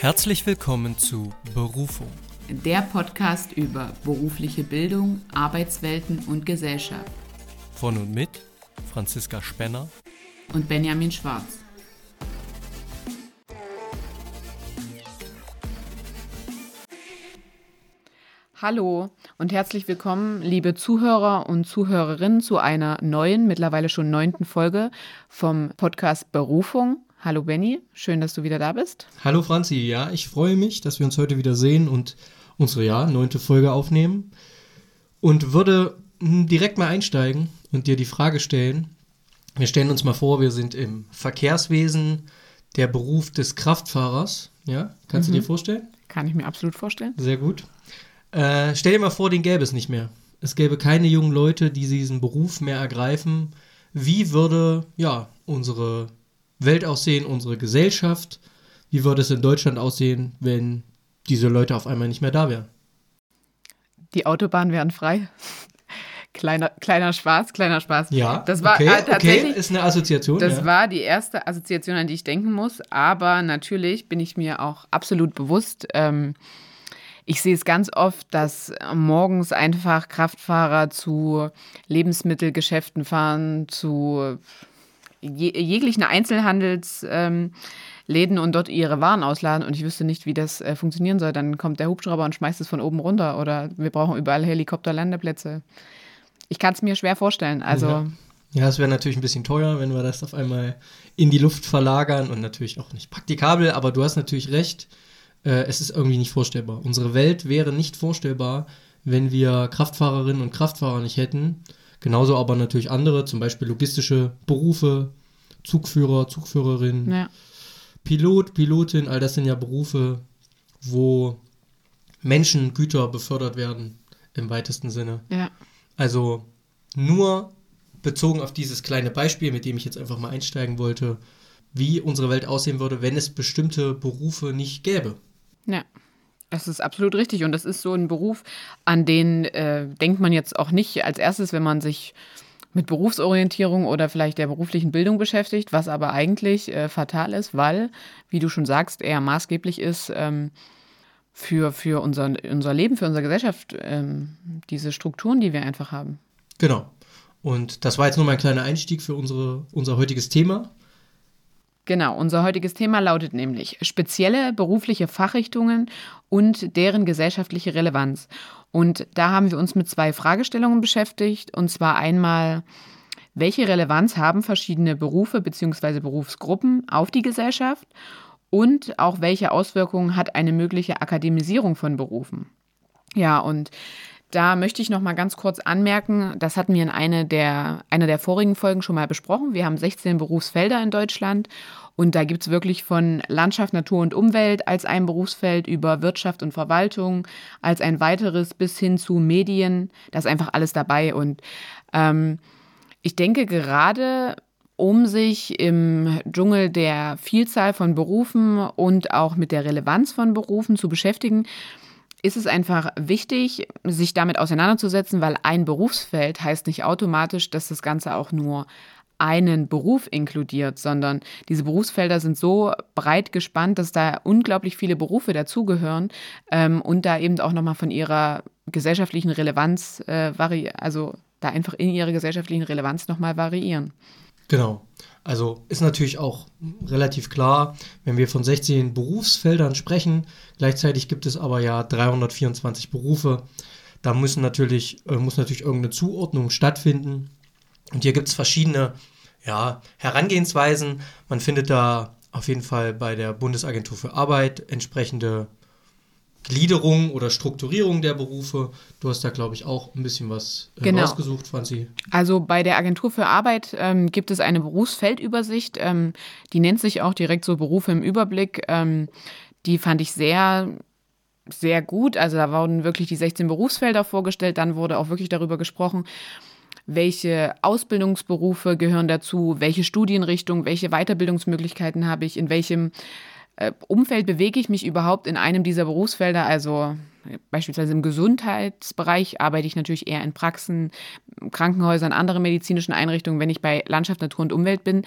Herzlich willkommen zu Berufung. Der Podcast über berufliche Bildung, Arbeitswelten und Gesellschaft. Von und mit Franziska Spenner und Benjamin Schwarz. Hallo und herzlich willkommen, liebe Zuhörer und Zuhörerinnen, zu einer neuen, mittlerweile schon neunten Folge vom Podcast Berufung. Hallo Benny, schön, dass du wieder da bist. Hallo Franzi, ja, ich freue mich, dass wir uns heute wieder sehen und unsere ja, neunte Folge aufnehmen. Und würde hm, direkt mal einsteigen und dir die Frage stellen. Wir stellen uns mal vor, wir sind im Verkehrswesen, der Beruf des Kraftfahrers. Ja, kannst mhm. du dir vorstellen? Kann ich mir absolut vorstellen. Sehr gut. Äh, stell dir mal vor, den gäbe es nicht mehr. Es gäbe keine jungen Leute, die diesen Beruf mehr ergreifen. Wie würde ja unsere Welt aussehen, unsere Gesellschaft? Wie würde es in Deutschland aussehen, wenn diese Leute auf einmal nicht mehr da wären? Die Autobahnen wären frei. Kleiner, kleiner Spaß, kleiner Spaß. Ja, das war okay, äh, tatsächlich. Okay, ist eine Assoziation. Das ja. war die erste Assoziation, an die ich denken muss. Aber natürlich bin ich mir auch absolut bewusst, ähm, ich sehe es ganz oft, dass morgens einfach Kraftfahrer zu Lebensmittelgeschäften fahren, zu jeglichen Einzelhandelsläden ähm, und dort ihre Waren ausladen und ich wüsste nicht, wie das äh, funktionieren soll. Dann kommt der Hubschrauber und schmeißt es von oben runter oder wir brauchen überall Helikopterlandeplätze. Ich kann es mir schwer vorstellen. Also. Ja. Ja, es wäre natürlich ein bisschen teuer, wenn wir das auf einmal in die Luft verlagern und natürlich auch nicht praktikabel, aber du hast natürlich recht äh, es ist irgendwie nicht vorstellbar. Unsere Welt wäre nicht vorstellbar, wenn wir Kraftfahrerinnen und Kraftfahrer nicht hätten. Genauso aber natürlich andere, zum Beispiel logistische Berufe, Zugführer, Zugführerin, ja. Pilot, Pilotin, all das sind ja Berufe, wo Menschen, Güter befördert werden im weitesten Sinne. Ja. Also nur bezogen auf dieses kleine Beispiel, mit dem ich jetzt einfach mal einsteigen wollte, wie unsere Welt aussehen würde, wenn es bestimmte Berufe nicht gäbe. Ja. Das ist absolut richtig. Und das ist so ein Beruf, an den äh, denkt man jetzt auch nicht als erstes, wenn man sich mit Berufsorientierung oder vielleicht der beruflichen Bildung beschäftigt, was aber eigentlich äh, fatal ist, weil, wie du schon sagst, er maßgeblich ist ähm, für, für unser, unser Leben, für unsere Gesellschaft, ähm, diese Strukturen, die wir einfach haben. Genau. Und das war jetzt nur mein kleiner Einstieg für unsere, unser heutiges Thema. Genau, unser heutiges Thema lautet nämlich spezielle berufliche Fachrichtungen und deren gesellschaftliche Relevanz. Und da haben wir uns mit zwei Fragestellungen beschäftigt. Und zwar einmal, welche Relevanz haben verschiedene Berufe bzw. Berufsgruppen auf die Gesellschaft? Und auch welche Auswirkungen hat eine mögliche Akademisierung von Berufen? Ja, und da möchte ich noch mal ganz kurz anmerken, das hatten wir in einer der, einer der vorigen Folgen schon mal besprochen. Wir haben 16 Berufsfelder in Deutschland und da gibt es wirklich von Landschaft, Natur und Umwelt als ein Berufsfeld über Wirtschaft und Verwaltung als ein weiteres bis hin zu Medien. Da ist einfach alles dabei und ähm, ich denke gerade um sich im Dschungel der Vielzahl von Berufen und auch mit der Relevanz von Berufen zu beschäftigen, ist es einfach wichtig, sich damit auseinanderzusetzen, weil ein Berufsfeld heißt nicht automatisch, dass das Ganze auch nur einen Beruf inkludiert, sondern diese Berufsfelder sind so breit gespannt, dass da unglaublich viele Berufe dazugehören ähm, und da eben auch nochmal von ihrer gesellschaftlichen Relevanz, äh, also da einfach in ihrer gesellschaftlichen Relevanz nochmal variieren. Genau. Also ist natürlich auch relativ klar, wenn wir von 16 Berufsfeldern sprechen, gleichzeitig gibt es aber ja 324 Berufe. Da müssen natürlich, äh, muss natürlich irgendeine Zuordnung stattfinden. Und hier gibt es verschiedene ja, Herangehensweisen. Man findet da auf jeden Fall bei der Bundesagentur für Arbeit entsprechende Gliederung oder Strukturierung der Berufe. Du hast da, glaube ich, auch ein bisschen was äh, genau. rausgesucht, Franzi. Also bei der Agentur für Arbeit ähm, gibt es eine Berufsfeldübersicht. Ähm, die nennt sich auch direkt so Berufe im Überblick. Ähm, die fand ich sehr, sehr gut. Also da wurden wirklich die 16 Berufsfelder vorgestellt. Dann wurde auch wirklich darüber gesprochen, welche Ausbildungsberufe gehören dazu, welche Studienrichtung, welche Weiterbildungsmöglichkeiten habe ich, in welchem Umfeld bewege ich mich überhaupt in einem dieser Berufsfelder? Also beispielsweise im Gesundheitsbereich arbeite ich natürlich eher in Praxen, Krankenhäusern, anderen medizinischen Einrichtungen. Wenn ich bei Landschaft, Natur und Umwelt bin,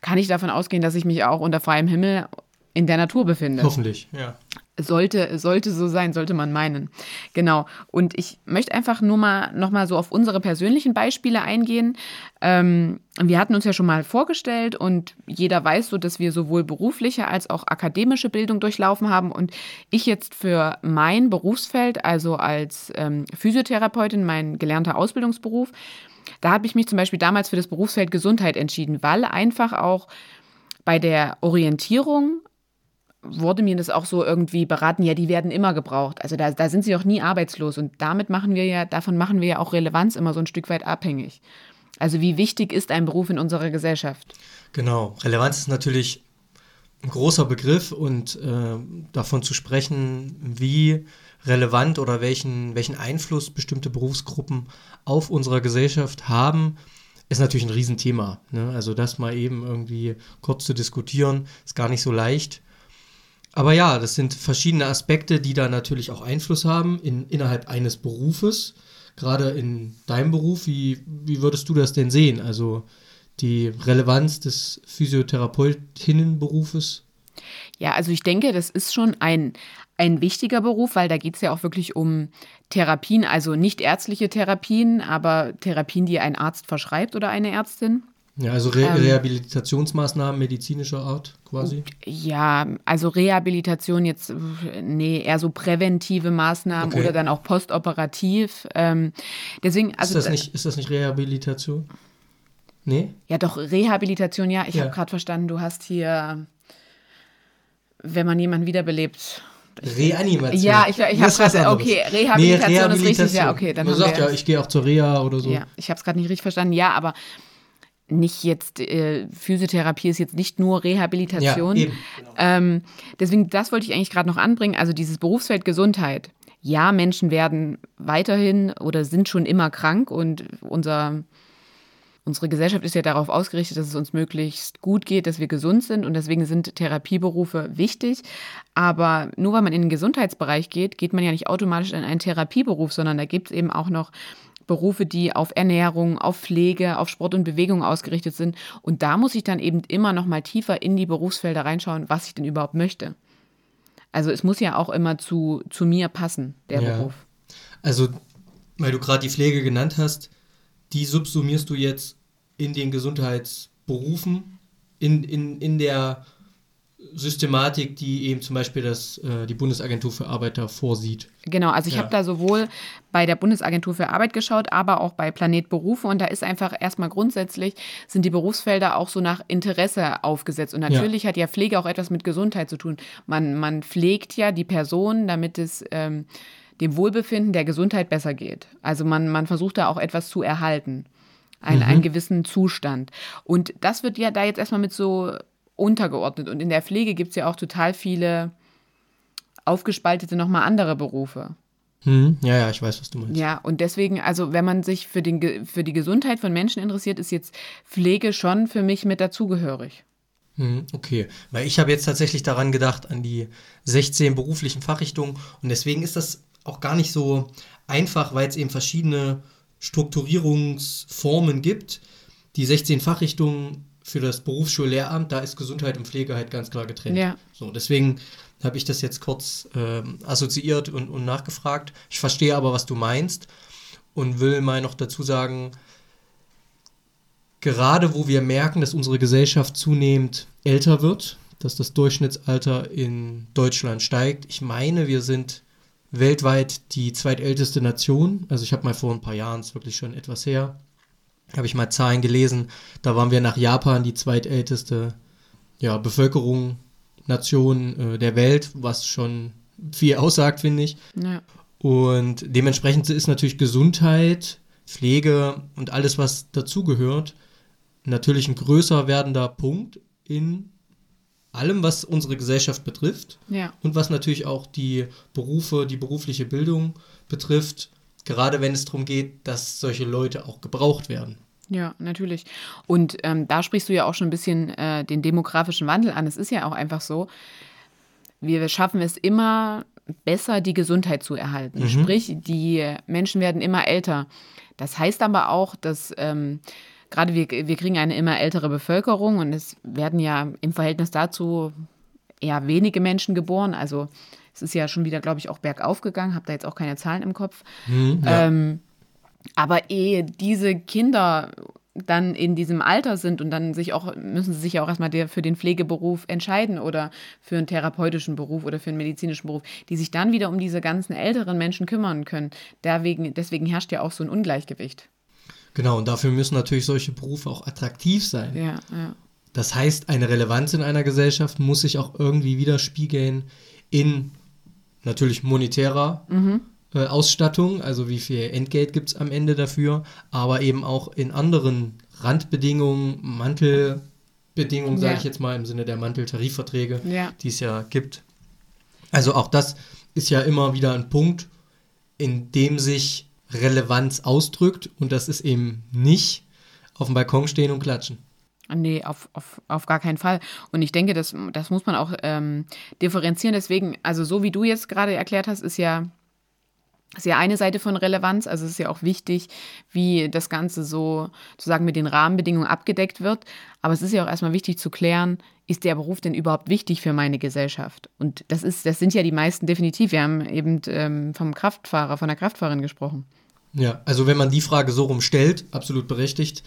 kann ich davon ausgehen, dass ich mich auch unter freiem Himmel in der Natur befindet. Hoffentlich, ja. Sollte, sollte so sein, sollte man meinen. Genau. Und ich möchte einfach nur mal noch mal so auf unsere persönlichen Beispiele eingehen. Ähm, wir hatten uns ja schon mal vorgestellt und jeder weiß so, dass wir sowohl berufliche als auch akademische Bildung durchlaufen haben. Und ich jetzt für mein Berufsfeld, also als ähm, Physiotherapeutin, mein gelernter Ausbildungsberuf, da habe ich mich zum Beispiel damals für das Berufsfeld Gesundheit entschieden, weil einfach auch bei der Orientierung wurde mir das auch so irgendwie beraten, ja, die werden immer gebraucht. Also da, da sind sie auch nie arbeitslos. Und damit machen wir ja, davon machen wir ja auch Relevanz immer so ein Stück weit abhängig. Also wie wichtig ist ein Beruf in unserer Gesellschaft? Genau, Relevanz ist natürlich ein großer Begriff und äh, davon zu sprechen, wie relevant oder welchen, welchen Einfluss bestimmte Berufsgruppen auf unsere Gesellschaft haben, ist natürlich ein Riesenthema. Ne? Also das mal eben irgendwie kurz zu diskutieren, ist gar nicht so leicht. Aber ja, das sind verschiedene Aspekte, die da natürlich auch Einfluss haben in, innerhalb eines Berufes. Gerade in deinem Beruf, wie, wie würdest du das denn sehen? Also die Relevanz des Physiotherapeutinnenberufes? Ja, also ich denke, das ist schon ein, ein wichtiger Beruf, weil da geht es ja auch wirklich um Therapien, also nicht ärztliche Therapien, aber Therapien, die ein Arzt verschreibt oder eine Ärztin. Ja, also Re ähm, Rehabilitationsmaßnahmen medizinischer Art quasi? Ja, also Rehabilitation jetzt, nee, eher so präventive Maßnahmen okay. oder dann auch postoperativ. Ähm, deswegen, also, ist, das nicht, ist das nicht Rehabilitation? Nee? Ja, doch, Rehabilitation, ja. Ich ja. habe gerade verstanden, du hast hier, wenn man jemanden wiederbelebt. Reanimation. Ja, ich, ich habe gerade, okay, Rehabilitation, nee, Rehabilitation, ist richtig, ja, okay. Dann Man sagt ja, ich gehe auch zur Reha oder so. Ja, ich habe es gerade nicht richtig verstanden, ja, aber nicht jetzt, äh, Physiotherapie ist jetzt nicht nur Rehabilitation. Ja, eben, genau. ähm, deswegen, das wollte ich eigentlich gerade noch anbringen. Also dieses Berufsfeld Gesundheit. Ja, Menschen werden weiterhin oder sind schon immer krank und unser, unsere Gesellschaft ist ja darauf ausgerichtet, dass es uns möglichst gut geht, dass wir gesund sind und deswegen sind Therapieberufe wichtig. Aber nur weil man in den Gesundheitsbereich geht, geht man ja nicht automatisch in einen Therapieberuf, sondern da gibt es eben auch noch Berufe, die auf Ernährung, auf Pflege, auf Sport und Bewegung ausgerichtet sind. Und da muss ich dann eben immer noch mal tiefer in die Berufsfelder reinschauen, was ich denn überhaupt möchte. Also es muss ja auch immer zu, zu mir passen, der ja. Beruf. Also, weil du gerade die Pflege genannt hast, die subsumierst du jetzt in den Gesundheitsberufen, in, in, in der Systematik, die eben zum Beispiel das, äh, die Bundesagentur für Arbeit da vorsieht. Genau, also ich ja. habe da sowohl bei der Bundesagentur für Arbeit geschaut, aber auch bei Planet Berufe und da ist einfach erstmal grundsätzlich, sind die Berufsfelder auch so nach Interesse aufgesetzt und natürlich ja. hat ja Pflege auch etwas mit Gesundheit zu tun. Man, man pflegt ja die Person, damit es ähm, dem Wohlbefinden der Gesundheit besser geht. Also man, man versucht da auch etwas zu erhalten. Ein, mhm. einen gewissen Zustand. Und das wird ja da jetzt erstmal mit so untergeordnet. Und in der Pflege gibt es ja auch total viele aufgespaltete nochmal andere Berufe. Hm, ja, ja, ich weiß, was du meinst. Ja, und deswegen, also wenn man sich für, den, für die Gesundheit von Menschen interessiert, ist jetzt Pflege schon für mich mit dazugehörig. Hm, okay, weil ich habe jetzt tatsächlich daran gedacht, an die 16 beruflichen Fachrichtungen und deswegen ist das auch gar nicht so einfach, weil es eben verschiedene Strukturierungsformen gibt. Die 16 Fachrichtungen für das Berufsschullehramt, da ist Gesundheit und Pflege halt ganz klar getrennt. Ja. So, deswegen habe ich das jetzt kurz ähm, assoziiert und, und nachgefragt. Ich verstehe aber, was du meinst und will mal noch dazu sagen, gerade wo wir merken, dass unsere Gesellschaft zunehmend älter wird, dass das Durchschnittsalter in Deutschland steigt. Ich meine, wir sind weltweit die zweitälteste Nation. Also ich habe mal vor ein paar Jahren, ist wirklich schon etwas her, habe ich mal Zahlen gelesen, da waren wir nach Japan die zweitälteste ja, Bevölkerung, Nation äh, der Welt, was schon viel aussagt, finde ich. Ja. Und dementsprechend ist natürlich Gesundheit, Pflege und alles, was dazugehört, natürlich ein größer werdender Punkt in allem, was unsere Gesellschaft betrifft ja. und was natürlich auch die Berufe, die berufliche Bildung betrifft Gerade wenn es darum geht, dass solche Leute auch gebraucht werden. Ja, natürlich. Und ähm, da sprichst du ja auch schon ein bisschen äh, den demografischen Wandel an. Es ist ja auch einfach so, wir schaffen es immer besser, die Gesundheit zu erhalten. Mhm. Sprich, die Menschen werden immer älter. Das heißt aber auch, dass ähm, gerade wir, wir kriegen eine immer ältere Bevölkerung und es werden ja im Verhältnis dazu eher wenige Menschen geboren. Also es ist ja schon wieder, glaube ich, auch bergauf gegangen, habe da jetzt auch keine Zahlen im Kopf. Hm, ja. Ähm, aber ehe diese Kinder dann in diesem Alter sind und dann sich auch, müssen sie sich ja auch erstmal der, für den Pflegeberuf entscheiden oder für einen therapeutischen Beruf oder für einen medizinischen Beruf, die sich dann wieder um diese ganzen älteren Menschen kümmern können. Deswegen, deswegen herrscht ja auch so ein Ungleichgewicht. Genau, und dafür müssen natürlich solche Berufe auch attraktiv sein. Ja, ja. Das heißt, eine Relevanz in einer Gesellschaft muss sich auch irgendwie widerspiegeln in natürlich monetärer äh, Ausstattung, also wie viel Entgelt gibt es am Ende dafür, aber eben auch in anderen Randbedingungen, Mantelbedingungen, sage Ja. ich jetzt mal, im Sinne der Manteltarifverträge, Ja. die es ja gibt. Also auch das ist ja immer wieder ein Punkt, in dem sich Relevanz ausdrückt und das ist eben nicht auf dem Balkon stehen und klatschen. Nee, auf, auf, auf gar keinen Fall. Und ich denke, das, das muss man auch ähm, differenzieren. Deswegen, also so wie du jetzt gerade erklärt hast, ist ja, ist ja eine Seite von Relevanz. Also es ist ja auch wichtig, wie das Ganze so sozusagen mit den Rahmenbedingungen abgedeckt wird. Aber es ist ja auch erstmal wichtig zu klären, ist der Beruf denn überhaupt wichtig für meine Gesellschaft? Und das ist, das sind ja die meisten definitiv. Wir haben eben ähm, vom Kraftfahrer, von der Kraftfahrerin gesprochen. Ja, also wenn man die Frage so rum stellt, absolut berechtigt,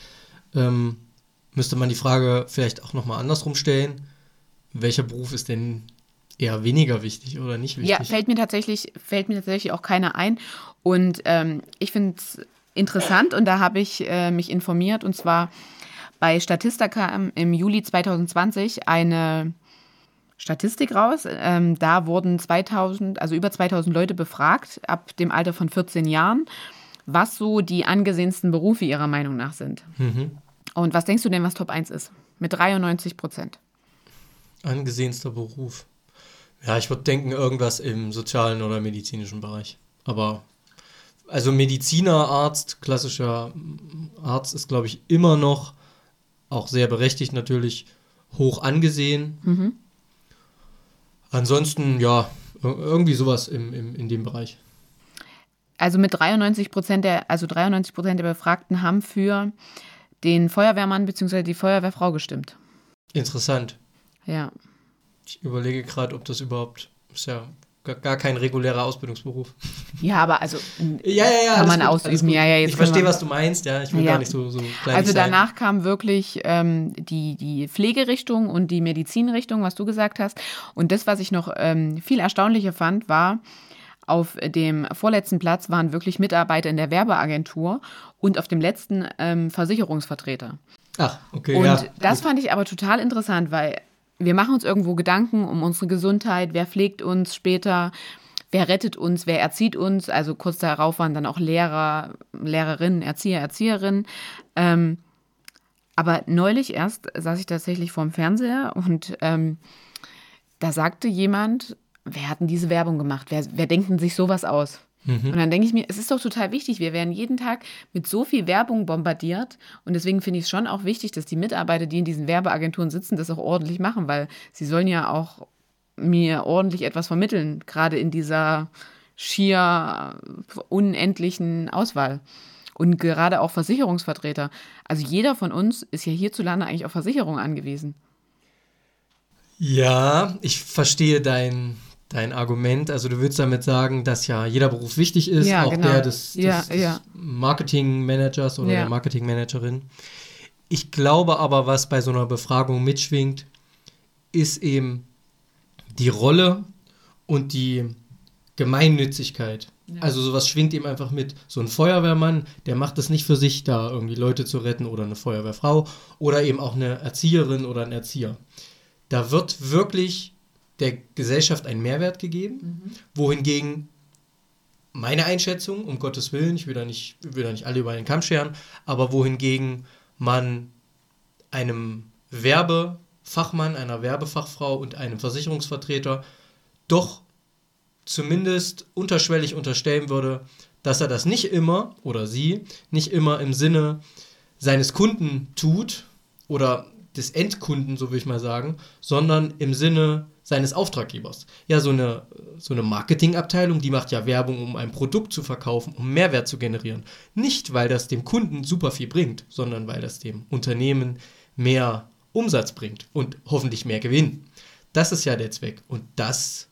ähm, müsste man die Frage vielleicht auch nochmal andersrum stellen. Welcher Beruf ist denn eher weniger wichtig oder nicht wichtig? Ja, fällt mir tatsächlich, fällt mir tatsächlich auch keiner ein. Und ähm, ich finde es interessant und da habe ich äh, mich informiert und zwar bei Statista kam im Juli 2020 eine Statistik raus. Ähm, da wurden 2000, also über 2000 Leute befragt ab dem Alter von 14 Jahren, was so die angesehensten Berufe ihrer Meinung nach sind. Mhm. Und was denkst du denn, was Top 1 ist? Mit 93 Prozent. Angesehenster Beruf. Ja, ich würde denken, irgendwas im sozialen oder medizinischen Bereich. Aber also Mediziner, Arzt, klassischer Arzt ist, glaube ich, immer noch auch sehr berechtigt natürlich hoch angesehen. Ansonsten, ja, ir- irgendwie sowas im, im, in dem Bereich. Also mit 93 Prozent der, also 93 Prozent der Befragten haben für den Feuerwehrmann bzw. die Feuerwehrfrau gestimmt. Interessant. Ja. Ich überlege gerade, ob das überhaupt, ist ja gar, gar kein regulärer Ausbildungsberuf. Ja, aber also Ja, ja, ja. Kann man alles ausüben. Ja, ja, jetzt ich verstehe, was du meinst, ja. Ich will Ja. gar nicht so, so also sein. danach kam wirklich ähm, die, die Pflegerichtung und die Medizinrichtung, was du gesagt hast. Und das, was ich noch ähm, viel erstaunlicher fand, war, auf dem vorletzten Platz waren wirklich Mitarbeiter in der Werbeagentur und auf dem letzten ähm, Versicherungsvertreter. Ach, okay, Und ja. das fand ich aber total interessant, weil wir machen uns irgendwo Gedanken um unsere Gesundheit, wer pflegt uns später, wer rettet uns, wer erzieht uns. Also kurz darauf waren dann auch Lehrer, Lehrerinnen, Erzieher, Erzieherinnen. Ähm, aber neulich erst saß ich tatsächlich vorm Fernseher und ähm, da sagte jemand, wer hat denn diese Werbung gemacht? Wer, wer denkt denn sich sowas aus? Und dann denke ich mir, es ist doch total wichtig. Wir werden jeden Tag mit so viel Werbung bombardiert. Und deswegen finde ich es schon auch wichtig, dass die Mitarbeiter, die in diesen Werbeagenturen sitzen, das auch ordentlich machen, weil sie sollen ja auch mir ordentlich etwas vermitteln, gerade in dieser schier unendlichen Auswahl. Und gerade auch Versicherungsvertreter. Also jeder von uns ist ja hierzulande eigentlich auf Versicherung angewiesen. Ja, ich verstehe dein, dein Argument. Also du würdest damit sagen, dass ja jeder Beruf wichtig ist, Ja, auch genau. der des, des, Ja, des ja. Marketingmanagers oder der Marketingmanagerin. Ich glaube aber, was bei so einer Befragung mitschwingt, ist eben die Rolle und die Gemeinnützigkeit. Also sowas schwingt ihm einfach mit. So ein Feuerwehrmann, der macht es nicht für sich, da irgendwie Leute zu retten oder eine Feuerwehrfrau oder eben auch eine Erzieherin oder ein Erzieher. Da wird wirklich der Gesellschaft ein Mehrwert gegeben, wohingegen meine Einschätzung, um Gottes Willen, ich will da nicht, will da nicht alle über den Kamm scheren, aber wohingegen man einem Werbefachmann, einer Werbefachfrau und einem Versicherungsvertreter doch zumindest unterschwellig unterstellen würde, dass er das nicht immer oder sie nicht immer im Sinne seines Kunden tut oder des Endkunden, so will ich mal sagen, sondern im Sinne seines Auftraggebers. Ja, so eine, so eine Marketingabteilung, die macht ja Werbung, um ein Produkt zu verkaufen, um Mehrwert zu generieren. Nicht, weil das dem Kunden super viel bringt, sondern weil das dem Unternehmen mehr Umsatz bringt und hoffentlich mehr Gewinn. Das ist ja der Zweck. Und das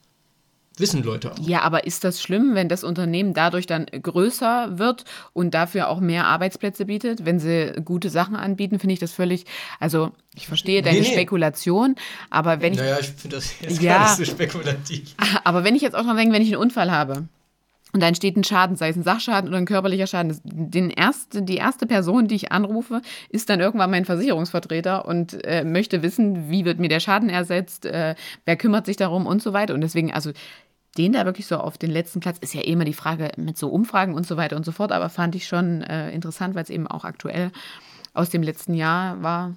wissen Leute auch. Ja, aber ist das schlimm, wenn das Unternehmen dadurch dann größer wird und dafür auch mehr Arbeitsplätze bietet? Wenn sie gute Sachen anbieten, finde ich das völlig, also ich verstehe deine nee, nee. Spekulation, aber wenn ich. Naja, ich finde das jetzt ja, gar nicht so spekulativ. Aber wenn ich jetzt auch noch denke, wenn ich einen Unfall habe und da entsteht ein Schaden, sei es ein Sachschaden oder ein körperlicher Schaden. Den erste, die erste Person, die ich anrufe, ist dann irgendwann mein Versicherungsvertreter und äh, möchte wissen, wie wird mir der Schaden ersetzt, äh, wer kümmert sich darum und so weiter. Und deswegen, also den da wirklich so auf den letzten Platz, ist ja eh immer die Frage mit so Umfragen und so weiter und so fort, aber fand ich schon äh, interessant, weil es eben auch aktuell aus dem letzten Jahr war.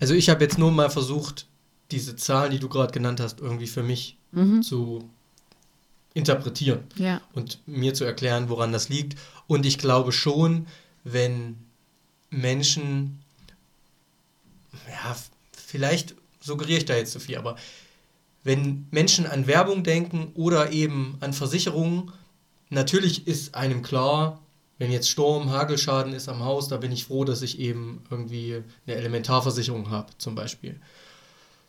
Also ich habe jetzt nur mal versucht, diese Zahlen, die du gerade genannt hast, irgendwie für mich mhm. zu interpretieren ja. und mir zu erklären, woran das liegt. Und ich glaube schon, wenn Menschen, ja, vielleicht suggeriere ich da jetzt zu viel, aber wenn Menschen an Werbung denken oder eben an Versicherungen, natürlich ist einem klar, wenn jetzt Sturm, Hagelschaden ist am Haus, da bin ich froh, dass ich eben irgendwie eine Elementarversicherung habe, zum Beispiel.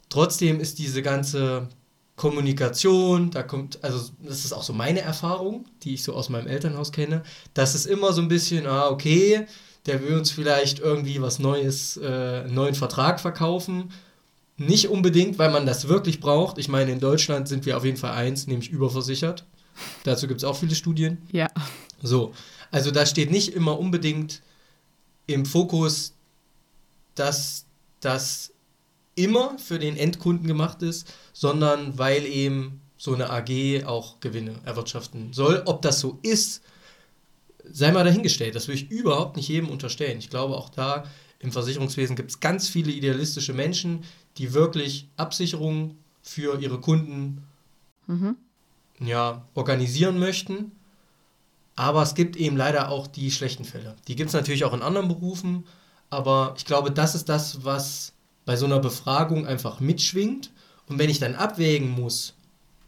Trotzdem ist diese ganze Kommunikation, da kommt, also das ist auch so meine Erfahrung, die ich so aus meinem Elternhaus kenne, dass es immer so ein bisschen, ah, okay, der will uns vielleicht irgendwie was Neues, äh, einen neuen Vertrag verkaufen nicht unbedingt, weil man das wirklich braucht. Ich meine, in Deutschland sind wir auf jeden Fall eins, nämlich überversichert. Dazu gibt es auch viele Studien. Ja. So, also da steht nicht immer unbedingt im Fokus, dass das immer für den Endkunden gemacht ist, sondern weil eben so eine AG auch Gewinne erwirtschaften soll. Ob das so ist, sei mal dahingestellt. Das will ich überhaupt nicht jedem unterstellen. Ich glaube, auch da im Versicherungswesen gibt es ganz viele idealistische Menschen, die wirklich Absicherungen für ihre Kunden mhm. ja, organisieren möchten. Aber es gibt eben leider auch die schlechten Fälle. Die gibt es natürlich auch in anderen Berufen, aber ich glaube, das ist das, was bei so einer Befragung einfach mitschwingt. Und wenn ich dann abwägen muss,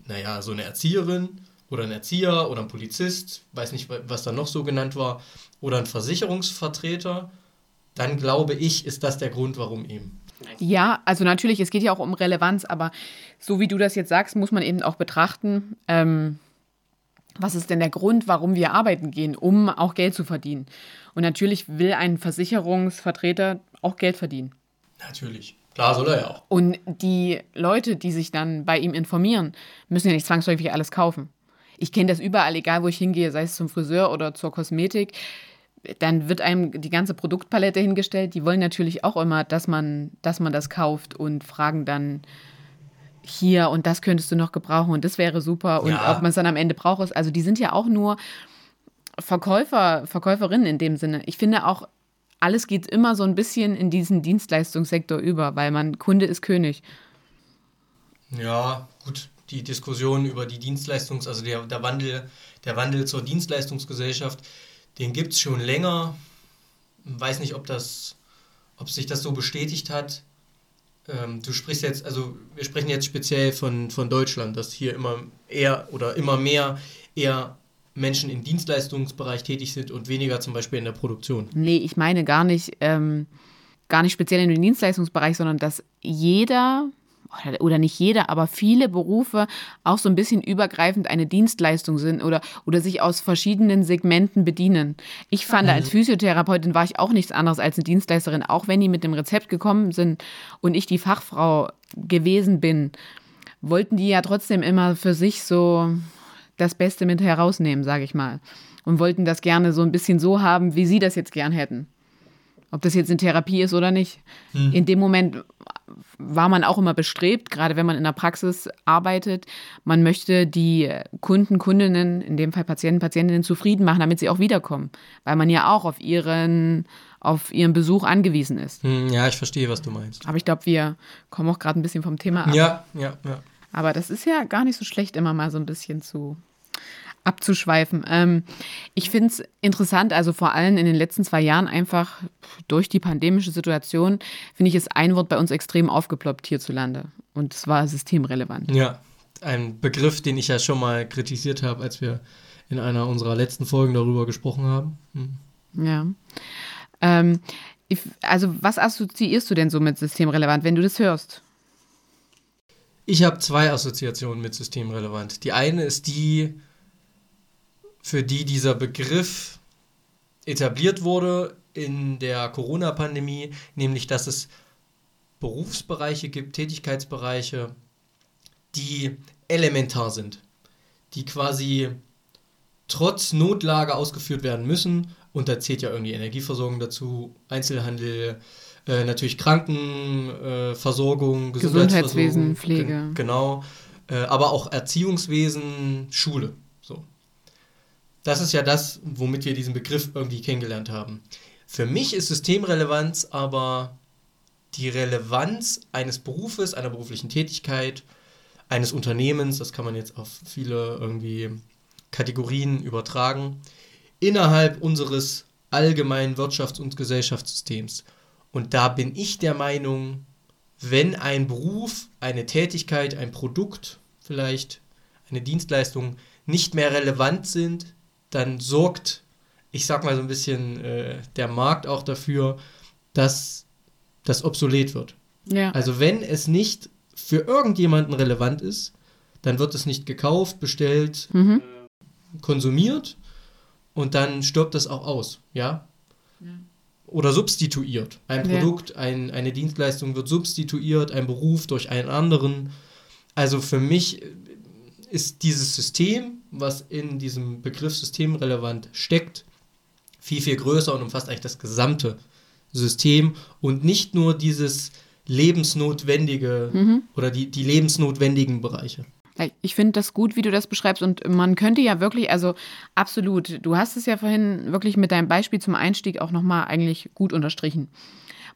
naja, so eine Erzieherin oder ein Erzieher oder ein Polizist, weiß nicht, was da noch so genannt war, oder ein Versicherungsvertreter, dann glaube ich, ist das der Grund, warum eben. Ja, also natürlich, es geht ja auch um Relevanz, aber so wie du das jetzt sagst, muss man eben auch betrachten, ähm, was ist denn der Grund, warum wir arbeiten gehen, um auch Geld zu verdienen. Und natürlich will ein Versicherungsvertreter auch Geld verdienen. Natürlich. Klar soll er ja auch. Und die Leute, die sich dann bei ihm informieren, müssen ja nicht zwangsläufig alles kaufen. Ich kenne das überall, egal wo ich hingehe, sei es zum Friseur oder zur Kosmetik dann wird einem die ganze Produktpalette hingestellt. Die wollen natürlich auch immer, dass man, dass man das kauft und fragen dann hier und das könntest du noch gebrauchen und das wäre super und ja. ob man es dann am Ende braucht. Also die sind ja auch nur Verkäufer, Verkäuferinnen in dem Sinne. Ich finde auch, alles geht immer so ein bisschen in diesen Dienstleistungssektor über, weil man Kunde ist König. Ja, gut. Die Diskussion über die Dienstleistungs-, also der, der Wandel, der Wandel zur Dienstleistungsgesellschaft, den gibt es schon länger. Weiß nicht, ob, das, ob sich das so bestätigt hat. Ähm, du sprichst jetzt, also wir sprechen jetzt speziell von, von Deutschland, dass hier immer eher oder immer mehr eher Menschen im Dienstleistungsbereich tätig sind und weniger zum Beispiel in der Produktion. Nee, ich meine gar nicht, ähm, gar nicht speziell in den Dienstleistungsbereich, sondern dass jeder oder nicht jeder, aber viele Berufe auch so ein bisschen übergreifend eine Dienstleistung sind oder, oder sich aus verschiedenen Segmenten bedienen. Ich fand, als. Physiotherapeutin war ich auch nichts anderes als eine Dienstleisterin, auch wenn die mit dem Rezept gekommen sind und ich die Fachfrau gewesen bin, wollten die ja trotzdem immer für sich so das Beste mit herausnehmen, sage ich mal. Und wollten das gerne so ein bisschen so haben, wie sie das jetzt gern hätten. Ob das jetzt eine Therapie ist oder nicht. Hm. In dem Moment war man auch immer bestrebt, gerade wenn man in der Praxis arbeitet, man möchte die Kunden, Kundinnen, in dem Fall Patienten, Patientinnen zufrieden machen, damit sie auch wiederkommen, weil man ja auch auf ihren, auf ihren Besuch angewiesen ist. Hm, ja, ich verstehe, was du meinst. Aber ich glaube, wir kommen auch gerade ein bisschen vom Thema ab. Ja, ja, ja. Aber das ist ja gar nicht so schlecht, immer mal so ein bisschen zu abzuschweifen. Ähm, ich finde es interessant, also vor allem in den letzten zwei Jahren einfach durch die pandemische Situation, finde ich, ist ein Wort bei uns extrem aufgeploppt hierzulande. Und zwar systemrelevant. Ja, ein Begriff, den ich ja schon mal kritisiert habe, als wir in einer unserer letzten Folgen darüber gesprochen haben. Hm. Ja. Ähm, ich, also, was assoziierst du denn so mit systemrelevant, wenn du das hörst? Ich habe zwei Assoziationen mit systemrelevant. Die eine ist die, für die dieser Begriff etabliert wurde in der Corona-Pandemie, nämlich dass es Berufsbereiche gibt, Tätigkeitsbereiche, die elementar sind, die quasi trotz Notlage ausgeführt werden müssen. Und da zählt ja irgendwie Energieversorgung dazu, Einzelhandel, äh, natürlich Krankenversorgung, äh, Gesundheitswesen, Pflege. genau. Äh, aber auch Erziehungswesen, Schule. Das ist ja das, womit wir diesen Begriff irgendwie kennengelernt haben. Für mich ist Systemrelevanz aber die Relevanz eines Berufes, einer beruflichen Tätigkeit, eines Unternehmens, das kann man jetzt auf viele irgendwie Kategorien übertragen, innerhalb unseres allgemeinen Wirtschafts- und Gesellschaftssystems. Und da bin ich der Meinung, wenn ein Beruf, eine Tätigkeit, ein Produkt vielleicht, eine Dienstleistung nicht mehr relevant sind, dann sorgt, ich sag mal so ein bisschen, äh, der Markt auch dafür, dass das obsolet wird. Ja. Also wenn es nicht für irgendjemanden relevant ist, dann wird es nicht gekauft, bestellt, mhm. konsumiert und dann stirbt das auch aus, ja? ja. Oder substituiert. Ein Produkt, ja. ein, eine Dienstleistung wird substituiert, ein Beruf durch einen anderen. Also für mich ist dieses System, was in diesem Begriff systemrelevant steckt, viel, viel größer und umfasst eigentlich das gesamte System und nicht nur dieses lebensnotwendige mhm. oder die, die lebensnotwendigen Bereiche. Ich finde das gut, wie du das beschreibst. Und man könnte ja wirklich, also absolut, du hast es ja vorhin wirklich mit deinem Beispiel zum Einstieg auch nochmal eigentlich gut unterstrichen.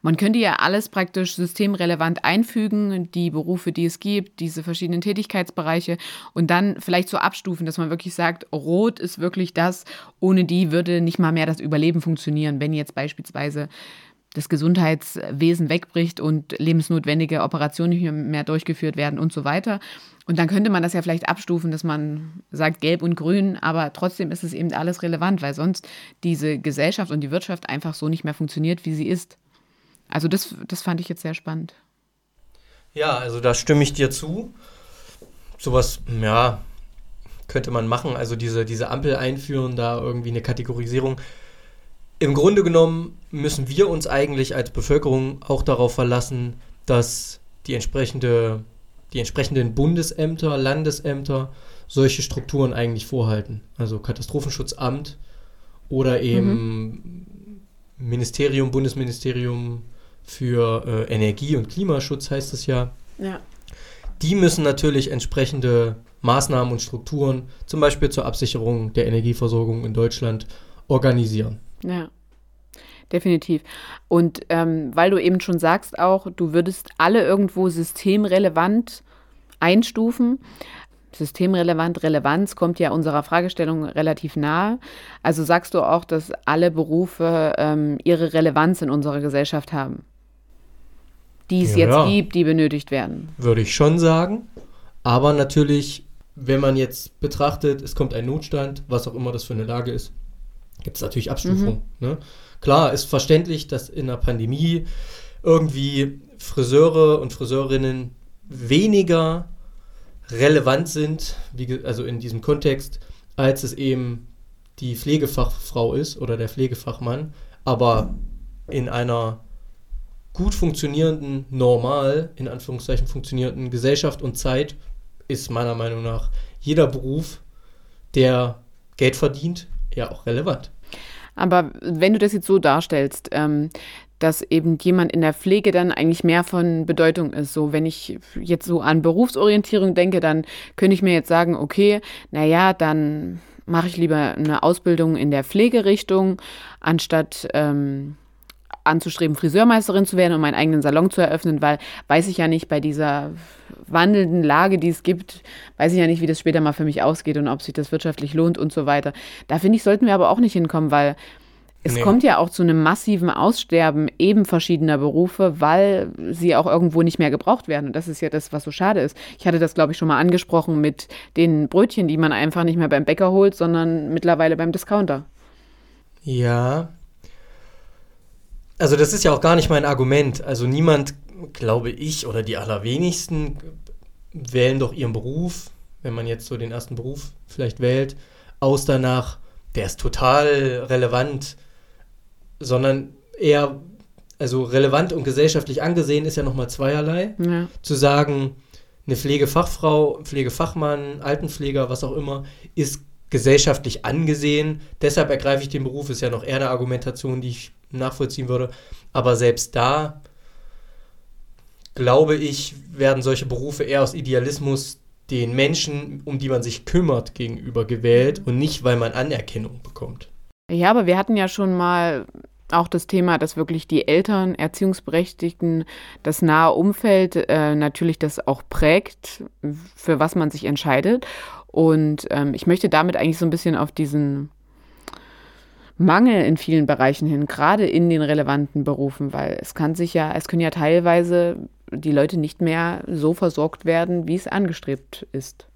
Man könnte ja alles praktisch systemrelevant einfügen, die Berufe, die es gibt, diese verschiedenen Tätigkeitsbereiche und dann vielleicht so abstufen, dass man wirklich sagt, Rot ist wirklich das, ohne die würde nicht mal mehr das Überleben funktionieren, wenn jetzt beispielsweise das Gesundheitswesen wegbricht und lebensnotwendige Operationen nicht mehr durchgeführt werden und so weiter. Und dann könnte man das ja vielleicht abstufen, dass man sagt gelb und grün, aber trotzdem ist es eben alles relevant, weil sonst diese Gesellschaft und die Wirtschaft einfach so nicht mehr funktioniert, wie sie ist. Also das, das fand ich jetzt sehr spannend. Ja, also da stimme ich dir zu. Sowas, ja, könnte man machen. Also diese, diese Ampel einführen, da irgendwie eine Kategorisierung im Grunde genommen müssen wir uns eigentlich als Bevölkerung auch darauf verlassen, dass die, entsprechende, die entsprechenden Bundesämter, Landesämter solche Strukturen eigentlich vorhalten. Also Katastrophenschutzamt oder eben mhm. Ministerium, Bundesministerium für äh, Energie und Klimaschutz heißt es ja. Ja. Die müssen natürlich entsprechende Maßnahmen und Strukturen, zum Beispiel zur Absicherung der Energieversorgung in Deutschland, organisieren. Ja, definitiv. Und ähm, weil du eben schon sagst auch, du würdest alle irgendwo systemrelevant einstufen. Systemrelevant, Relevanz kommt ja unserer Fragestellung relativ nahe. Also sagst du auch, dass alle Berufe ähm, ihre Relevanz in unserer Gesellschaft haben, die es ja, jetzt gibt, die benötigt werden. Würde ich schon sagen. Aber natürlich, wenn man jetzt betrachtet, es kommt ein Notstand, was auch immer das für eine Lage ist, gibt es natürlich Abstufungen. Mhm. Ne? Klar, ist verständlich, dass in der Pandemie irgendwie Friseure und Friseurinnen weniger relevant sind, wie, also in diesem Kontext, als es eben die Pflegefachfrau ist oder der Pflegefachmann, aber in einer gut funktionierenden, normal, in Anführungszeichen funktionierenden Gesellschaft und Zeit ist meiner Meinung nach jeder Beruf, der Geld verdient, ja auch relevant. Aber wenn du das jetzt so darstellst, ähm, dass eben jemand in der Pflege dann eigentlich mehr von Bedeutung ist. So, wenn ich jetzt so an Berufsorientierung denke, dann könnte ich mir jetzt sagen, okay, naja, dann mache ich lieber eine Ausbildung in der Pflegerichtung, anstatt ähm, anzustreben, Friseurmeisterin zu werden und meinen eigenen Salon zu eröffnen, weil weiß ich ja nicht bei dieser wandelnden Lage, die es gibt, weiß ich ja nicht, wie das später mal für mich ausgeht und ob sich das wirtschaftlich lohnt und so weiter. Da finde ich, sollten wir aber auch nicht hinkommen, weil es nee. kommt ja auch zu einem massiven Aussterben eben verschiedener Berufe, weil sie auch irgendwo nicht mehr gebraucht werden. Und das ist ja das, was so schade ist. Ich hatte das, glaube ich, schon mal angesprochen mit den Brötchen, die man einfach nicht mehr beim Bäcker holt, sondern mittlerweile beim Discounter. Ja, also das ist ja auch gar nicht mein Argument. Also niemand, glaube ich, oder die allerwenigsten wählen doch ihren Beruf, wenn man jetzt so den ersten Beruf vielleicht wählt, aus danach, der ist total relevant, sondern eher, also relevant und gesellschaftlich angesehen ist ja nochmal zweierlei. Ja. Zu sagen, eine Pflegefachfrau, Pflegefachmann, Altenpfleger, was auch immer, ist gesellschaftlich angesehen. Deshalb ergreife ich den Beruf, ist ja noch eher eine Argumentation, die ich nachvollziehen würde. Aber selbst da, glaube ich, werden solche Berufe eher aus Idealismus den Menschen, um die man sich kümmert, gegenüber gewählt und nicht, weil man Anerkennung bekommt. Ja, aber wir hatten ja schon mal auch das Thema, dass wirklich die Eltern, Erziehungsberechtigten, das nahe Umfeld äh, natürlich das auch prägt, für was man sich entscheidet. Und ähm, ich möchte damit eigentlich so ein bisschen auf diesen Mangel in vielen Bereichen hin, gerade in den relevanten Berufen, weil es kann sich ja, es können ja teilweise die Leute nicht mehr so versorgt werden, wie es angestrebt ist.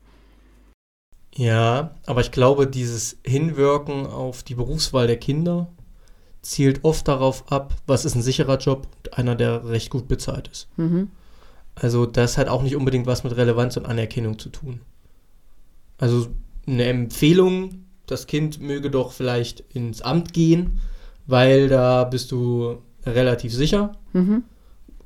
Ja, aber ich glaube, dieses Hinwirken auf die Berufswahl der Kinder zielt oft darauf ab, was ist ein sicherer Job und einer, der recht gut bezahlt ist. Mhm. Also das hat auch nicht unbedingt was mit Relevanz und Anerkennung zu tun. Also eine Empfehlung, das Kind möge doch vielleicht ins Amt gehen, weil da bist du relativ sicher. Mhm.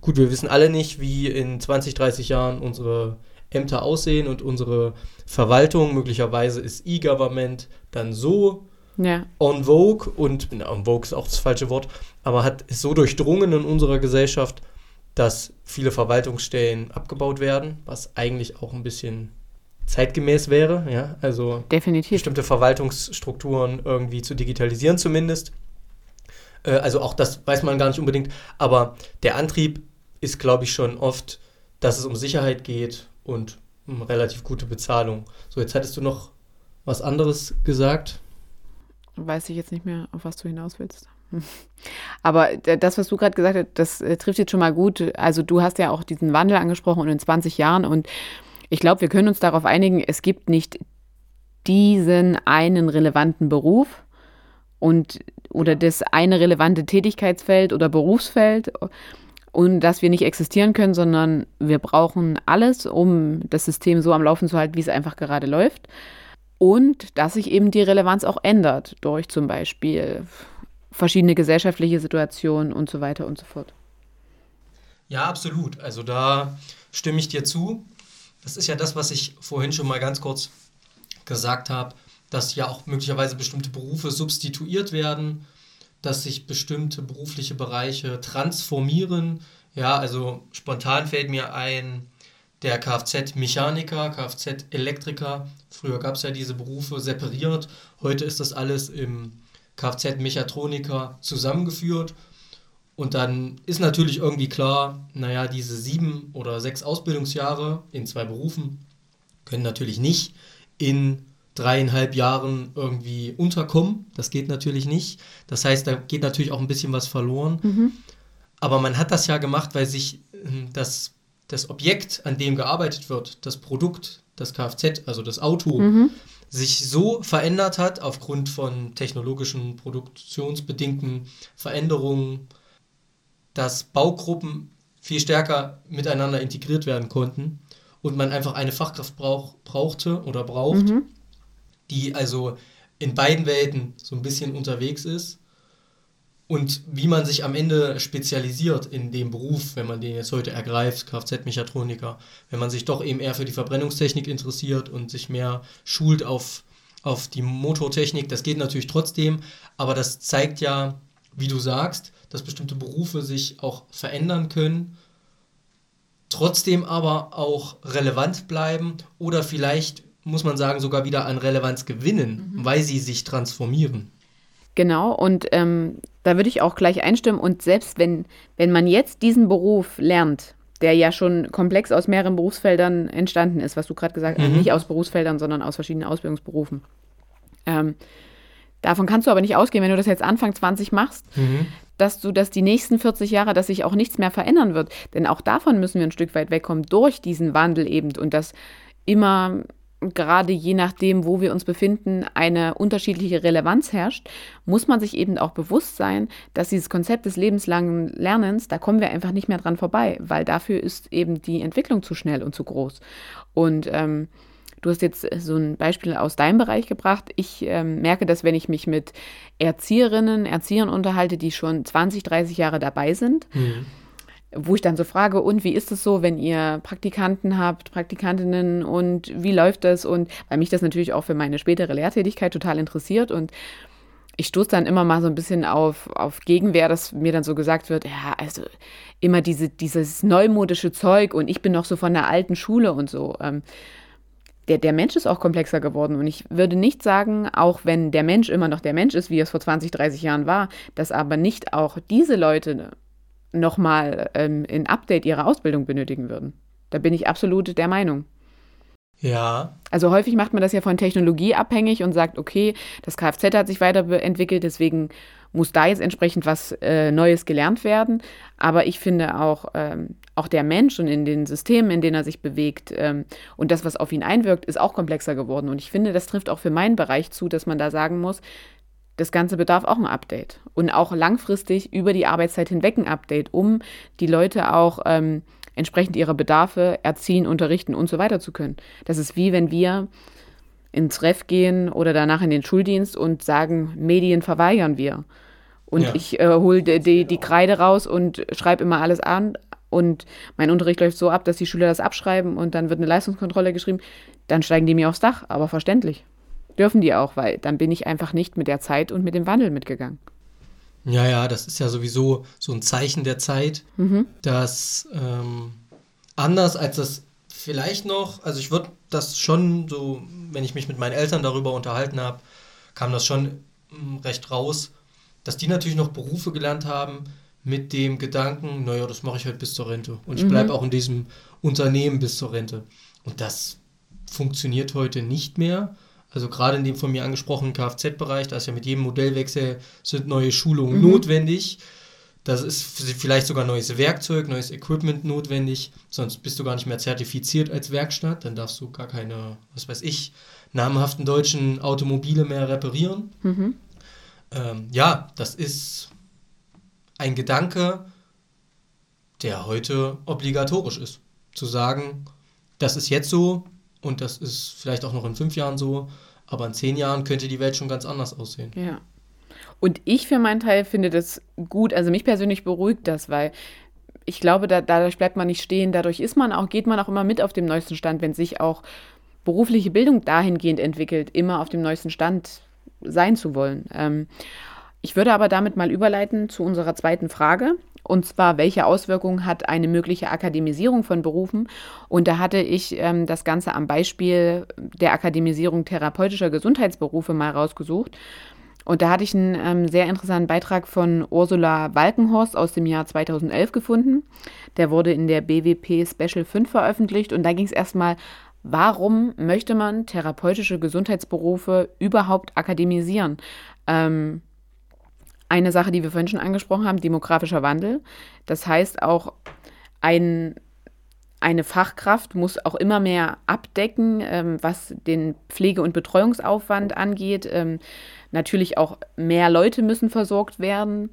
Gut, wir wissen alle nicht, wie in 20, 30 Jahren unsere Ämter aussehen und unsere Verwaltung. Möglicherweise ist E-Government dann so Ja. en vogue und na, en vogue ist auch das falsche Wort, aber hat ist so durchdrungen in unserer Gesellschaft, dass viele Verwaltungsstellen abgebaut werden, was eigentlich auch ein bisschen zeitgemäß wäre, ja, also Definitiv. bestimmte Verwaltungsstrukturen irgendwie zu digitalisieren zumindest. Äh, also auch das weiß man gar nicht unbedingt, aber der Antrieb ist, glaube ich, schon oft, dass es um Sicherheit geht und um relativ gute Bezahlung. So, jetzt hattest du noch was anderes gesagt. Weiß ich jetzt nicht mehr, auf was du hinaus willst. Aber das, was du gerade gesagt hast, das äh, trifft jetzt schon mal gut. Also du hast ja auch diesen Wandel angesprochen und in 20 Jahren und ich glaube, wir können uns darauf einigen, es gibt nicht diesen einen relevanten Beruf und oder das eine relevante Tätigkeitsfeld oder Berufsfeld und dass wir nicht existieren können, sondern wir brauchen alles, um das System so am Laufen zu halten, wie es einfach gerade läuft. Und dass sich eben die Relevanz auch ändert durch zum Beispiel verschiedene gesellschaftliche Situationen und so weiter und so fort. Ja, absolut. Also da stimme ich dir zu. Das ist ja das, was ich vorhin schon mal ganz kurz gesagt habe, dass ja auch möglicherweise bestimmte Berufe substituiert werden, dass sich bestimmte berufliche Bereiche transformieren. Ja, also spontan fällt mir ein, der Kfz-Mechaniker, Kfz-Elektriker. Früher gab es ja diese Berufe separiert. Heute ist das alles im Kfz-Mechatroniker zusammengeführt. Und dann ist natürlich irgendwie klar, naja, diese sieben oder sechs Ausbildungsjahre in zwei Berufen können natürlich nicht in dreieinhalb Jahren irgendwie unterkommen. Das geht natürlich nicht. Das heißt, da geht natürlich auch ein bisschen was verloren. Aber man hat das ja gemacht, weil sich ähm, das, das Objekt, an dem gearbeitet wird, das Produkt, das Kfz, also das Auto, sich so verändert hat aufgrund von technologischen, produktionsbedingten Veränderungen, dass Baugruppen viel stärker miteinander integriert werden konnten und man einfach eine Fachkraft brauch, brauchte oder braucht, die also in beiden Welten so ein bisschen unterwegs ist und wie man sich am Ende spezialisiert in dem Beruf, wenn man den jetzt heute ergreift, Kfz-Mechatroniker, wenn man sich doch eben eher für die Verbrennungstechnik interessiert und sich mehr schult auf, auf die Motortechnik, das geht natürlich trotzdem, aber das zeigt ja, wie du sagst, dass bestimmte Berufe sich auch verändern können, trotzdem aber auch relevant bleiben oder vielleicht, muss man sagen, sogar wieder an Relevanz gewinnen, weil sie sich transformieren. Genau, und ähm, da würde ich auch gleich einstimmen. Und selbst wenn, wenn man jetzt diesen Beruf lernt, der ja schon komplex aus mehreren Berufsfeldern entstanden ist, was du gerade gesagt hast, Mhm. nicht aus Berufsfeldern, sondern aus verschiedenen Ausbildungsberufen. Ähm, davon kannst du aber nicht ausgehen, wenn du das jetzt Anfang 20 machst, dass du das die nächsten 40 Jahre, dass sich auch nichts mehr verändern wird. Denn auch davon müssen wir ein Stück weit wegkommen durch diesen Wandel eben und dass immer gerade je nachdem, wo wir uns befinden, eine unterschiedliche Relevanz herrscht, muss man sich eben auch bewusst sein, dass dieses Konzept des lebenslangen Lernens, da kommen wir einfach nicht mehr dran vorbei, weil dafür ist eben die Entwicklung zu schnell und zu groß. Und ähm, Du hast jetzt so ein Beispiel aus deinem Bereich gebracht. Ich ähm, merke, dass wenn ich mich mit Erzieherinnen, Erziehern unterhalte, die schon 20, 30 Jahre dabei sind, mhm wo ich dann so frage, und wie ist es so, wenn ihr Praktikanten habt, Praktikantinnen und wie läuft das? Und weil mich das natürlich auch für meine spätere Lehrtätigkeit total interessiert und ich stoße dann immer mal so ein bisschen auf, auf Gegenwehr, dass mir dann so gesagt wird, ja, also immer diese, dieses neumodische Zeug und ich bin noch so von der alten Schule und so. Ähm, der, der Mensch ist auch komplexer geworden und ich würde nicht sagen, auch wenn der Mensch immer noch der Mensch ist, wie es vor 20, 30 Jahren war, dass aber nicht auch diese Leute nochmal ähm, ein Update ihrer Ausbildung benötigen würden. Da bin ich absolut der Meinung. Ja. Also häufig macht man das ja von Technologie abhängig und sagt, okay, das Kfz hat sich weiterentwickelt, deswegen muss da jetzt entsprechend was äh, Neues gelernt werden. Aber ich finde auch, ähm, auch der Mensch und in den Systemen, in denen er sich bewegt ähm, und das, was auf ihn einwirkt, ist auch komplexer geworden. Und ich finde, das trifft auch für meinen Bereich zu, dass man da sagen muss, das Ganze bedarf auch ein Update und auch langfristig über die Arbeitszeit hinweg ein Update, um die Leute auch ähm, entsprechend ihrer Bedarfe erziehen, unterrichten und so weiter zu können. Das ist wie wenn wir ins Ref gehen oder danach in den Schuldienst und sagen, Medien verweigern wir. Und ja. ich äh, hole die, die, Kreide raus und schreibe immer alles an. Und mein Unterricht läuft so ab, dass die Schüler das abschreiben und dann wird eine Leistungskontrolle geschrieben. Dann steigen die mir aufs Dach, aber verständlich. Dürfen die auch, weil dann bin ich einfach nicht mit der Zeit und mit dem Wandel mitgegangen. Ja, ja, das ist ja sowieso so ein Zeichen der Zeit, mhm. dass ähm, anders als das vielleicht noch, also ich würde das schon so, wenn ich mich mit meinen Eltern darüber unterhalten habe, kam das schon hm, recht raus, dass die natürlich noch Berufe gelernt haben mit dem Gedanken, naja, das mache ich halt bis zur Rente. Und ich bleibe mhm. auch in diesem Unternehmen bis zur Rente. Und das funktioniert heute nicht mehr. Also gerade in dem von mir angesprochenen Kfz-Bereich, da ist ja mit jedem Modellwechsel sind neue Schulungen mhm. notwendig. Das ist vielleicht sogar neues Werkzeug, neues Equipment notwendig. Sonst bist du gar nicht mehr zertifiziert als Werkstatt. Dann darfst du gar keine, was weiß ich, namhaften deutschen Automobile mehr reparieren. Mhm. Ähm, ja, das ist ein Gedanke, der heute obligatorisch ist. Zu sagen, das ist jetzt so, und das ist vielleicht auch noch in fünf Jahren so, aber in zehn Jahren könnte die Welt schon ganz anders aussehen. Ja. Und ich für meinen Teil finde das gut. Also mich persönlich beruhigt das, weil ich glaube, da, dadurch bleibt man nicht stehen. Dadurch ist man auch, geht man auch immer mit auf dem neuesten Stand, wenn sich auch berufliche Bildung dahingehend entwickelt, immer auf dem neuesten Stand sein zu wollen. Ähm, ich würde aber damit mal überleiten zu unserer zweiten Frage. Und zwar, welche Auswirkungen hat eine mögliche Akademisierung von Berufen? Und da hatte ich ähm, das Ganze am Beispiel der Akademisierung therapeutischer Gesundheitsberufe mal rausgesucht. Und da hatte ich einen ähm, sehr interessanten Beitrag von Ursula Walkenhorst aus dem Jahr 2011 gefunden. Der wurde in der BWP Special 5 veröffentlicht. Und da ging es erstmal, warum möchte man therapeutische Gesundheitsberufe überhaupt akademisieren? Ähm, eine Sache, die wir vorhin schon angesprochen haben, demografischer Wandel. Das heißt auch, ein, eine Fachkraft muss auch immer mehr abdecken, ähm, was den Pflege- und Betreuungsaufwand angeht. Ähm, natürlich auch mehr Leute müssen versorgt werden.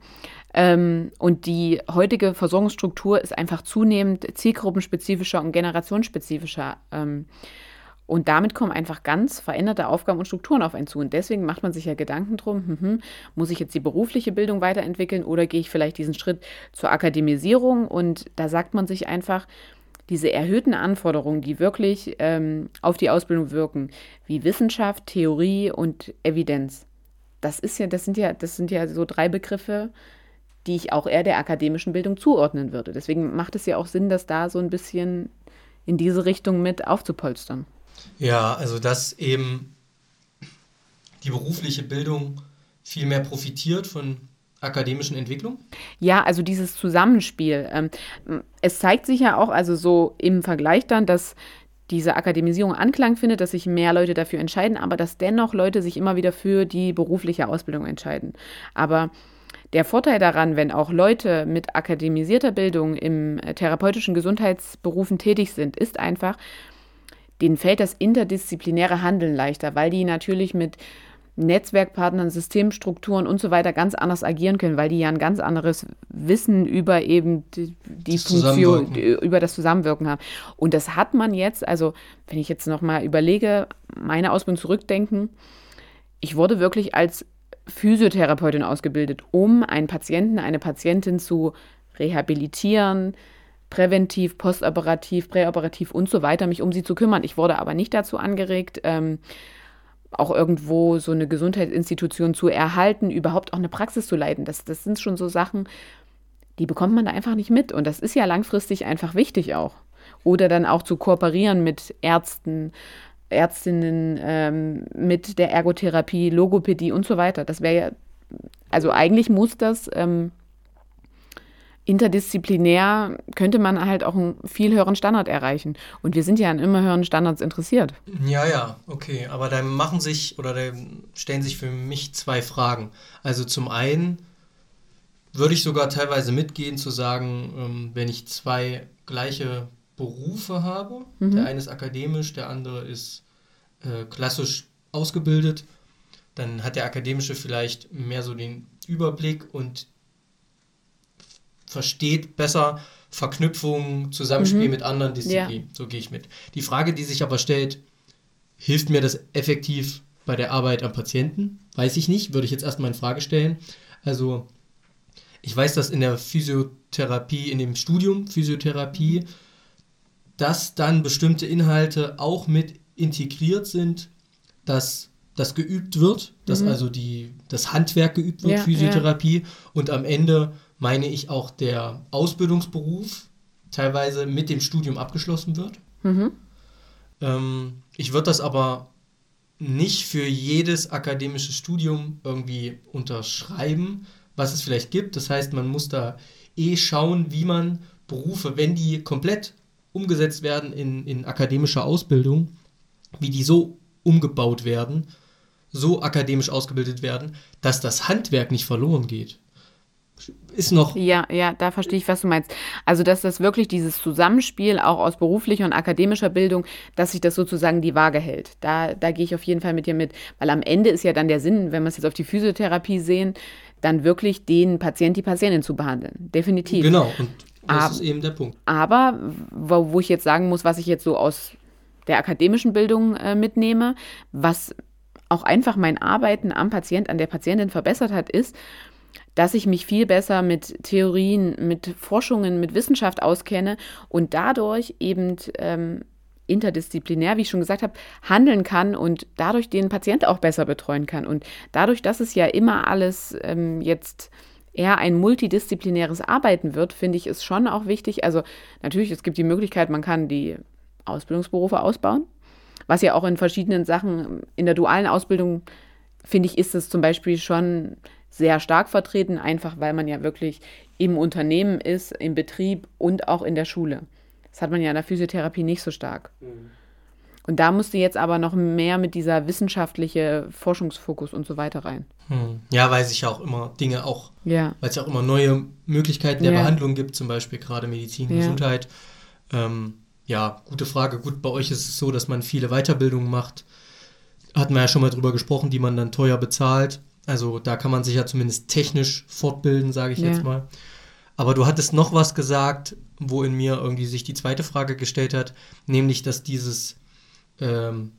Ähm, und die heutige Versorgungsstruktur ist einfach zunehmend zielgruppenspezifischer und generationsspezifischer. Ähm, und damit kommen einfach ganz veränderte Aufgaben und Strukturen auf einen zu. Und deswegen macht man sich ja Gedanken drum, hm, hm, muss ich jetzt die berufliche Bildung weiterentwickeln oder gehe ich vielleicht diesen Schritt zur Akademisierung? Und da sagt man sich einfach, diese erhöhten Anforderungen, die wirklich ähm, auf die Ausbildung wirken, wie Wissenschaft, Theorie und Evidenz, das ist ja, das sind ja, das sind ja so drei Begriffe, die ich auch eher der akademischen Bildung zuordnen würde. Deswegen macht es ja auch Sinn, das da so ein bisschen in diese Richtung mit aufzupolstern. Ja, also dass eben die berufliche Bildung viel mehr profitiert von akademischen Entwicklung? Ja, also dieses Zusammenspiel. Ähm, es zeigt sich ja auch, also so im Vergleich dann, dass diese Akademisierung Anklang findet, dass sich mehr Leute dafür entscheiden, aber dass dennoch Leute sich immer wieder für die berufliche Ausbildung entscheiden. Aber der Vorteil daran, wenn auch Leute mit akademisierter Bildung im therapeutischen Gesundheitsberufen tätig sind, ist einfach, denen fällt das interdisziplinäre Handeln leichter, weil die natürlich mit Netzwerkpartnern, Systemstrukturen und so weiter ganz anders agieren können, weil die ja ein ganz anderes Wissen über eben die, die Funktion, über das Zusammenwirken haben. Und das hat man jetzt, also wenn ich jetzt nochmal überlege, meine Ausbildung zurückdenken, ich wurde wirklich als Physiotherapeutin ausgebildet, um einen Patienten, eine Patientin zu rehabilitieren, präventiv, postoperativ, präoperativ und so weiter, mich um sie zu kümmern. Ich wurde aber nicht dazu angeregt, ähm, auch irgendwo so eine Gesundheitsinstitution zu erhalten, überhaupt auch eine Praxis zu leiten. Das, das sind schon so Sachen, die bekommt man da einfach nicht mit. Und das ist ja langfristig einfach wichtig auch. Oder dann auch zu kooperieren mit Ärzten, Ärztinnen, ähm, mit der Ergotherapie, Logopädie und so weiter. Das wäre ja, also eigentlich muss das ähm, interdisziplinär, könnte man halt auch einen viel höheren Standard erreichen. Und wir sind ja an immer höheren Standards interessiert. Ja, ja, okay. Aber da machen sich oder da stellen sich für mich zwei Fragen. Also zum einen würde ich sogar teilweise mitgehen zu sagen, ähm, wenn ich zwei gleiche Berufe habe, der eine ist akademisch, der andere ist äh, klassisch ausgebildet, dann hat der akademische vielleicht mehr so den Überblick und versteht besser Verknüpfungen, Zusammenspiel mit anderen Disziplinen. So gehe ich mit. Die Frage, die sich aber stellt, hilft mir das effektiv bei der Arbeit am Patienten? Weiß ich nicht, würde ich jetzt erstmal in Frage stellen. Also, ich weiß, dass in der Physiotherapie, in dem Studium Physiotherapie, dass dann bestimmte Inhalte auch mit integriert sind, dass das geübt wird, dass also die, das Handwerk geübt wird, Ja, Physiotherapie, und am Ende meine ich auch der Ausbildungsberuf teilweise mit dem Studium abgeschlossen wird. Ähm, ich würde das aber nicht für jedes akademische Studium irgendwie unterschreiben, was es vielleicht gibt. Das heißt, man muss da eh schauen, wie man Berufe, wenn die komplett umgesetzt werden in, in akademischer Ausbildung, wie die so umgebaut werden, so akademisch ausgebildet werden, dass das Handwerk nicht verloren geht. Ist noch Ja, ja, da verstehe ich, was du meinst. Also, dass das wirklich dieses Zusammenspiel auch aus beruflicher und akademischer Bildung, dass sich das sozusagen die Waage hält. Da, da gehe ich auf jeden Fall mit dir mit. Weil am Ende ist ja dann der Sinn, wenn wir es jetzt auf die Physiotherapie sehen, dann wirklich den Patient, die Patientin zu behandeln. Definitiv. genau. Und das Aber- ist eben der Punkt. Aber wo, wo ich jetzt sagen muss, was ich jetzt so aus der akademischen Bildung äh, mitnehme, was auch einfach mein Arbeiten am Patient, an der Patientin verbessert hat, ist, dass ich mich viel besser mit Theorien, mit Forschungen, mit Wissenschaft auskenne und dadurch eben ähm, interdisziplinär, wie ich schon gesagt habe, handeln kann und dadurch den Patient auch besser betreuen kann. Und dadurch, dass es ja immer alles ähm, jetzt eher ein multidisziplinäres Arbeiten wird, finde ich es schon auch wichtig. Also natürlich, es gibt die Möglichkeit, man kann die Ausbildungsberufe ausbauen, was ja auch in verschiedenen Sachen in der dualen Ausbildung, finde ich, ist es zum Beispiel schon sehr stark vertreten, einfach weil man ja wirklich im Unternehmen ist, im Betrieb und auch in der Schule. Das hat man ja in der Physiotherapie nicht so stark. Und da musste jetzt aber noch mehr mit dieser wissenschaftliche Forschungsfokus und so weiter rein. Hm. Ja, weil sich ja auch immer Dinge auch, Ja. weil es ja auch immer neue Möglichkeiten der Ja. Behandlung gibt, zum Beispiel gerade Medizin, Ja. Gesundheit. Ähm, ja, gute Frage. Gut, bei euch ist es so, dass man viele Weiterbildungen macht. Hatten wir ja schon mal drüber gesprochen, die man dann teuer bezahlt. Also da kann man sich ja zumindest technisch fortbilden, sage ich Ja. jetzt mal. Aber du hattest noch was gesagt, wo in mir irgendwie sich die zweite Frage gestellt hat, nämlich, dass dieses, ähm,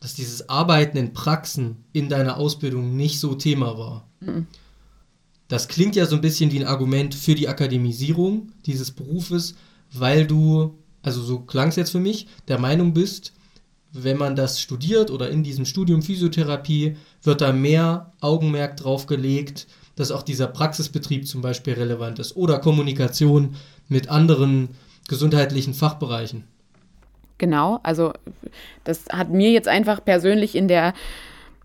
dass dieses Arbeiten in Praxen in deiner Ausbildung nicht so Thema war. Das klingt ja so ein bisschen wie ein Argument für die Akademisierung dieses Berufes, weil du, also so klang es jetzt für mich, der Meinung bist, wenn man das studiert oder in diesem Studium Physiotherapie, wird da mehr Augenmerk drauf gelegt, dass auch dieser Praxisbetrieb zum Beispiel relevant ist oder Kommunikation mit anderen gesundheitlichen Fachbereichen. Genau, also das hat mir jetzt einfach persönlich in der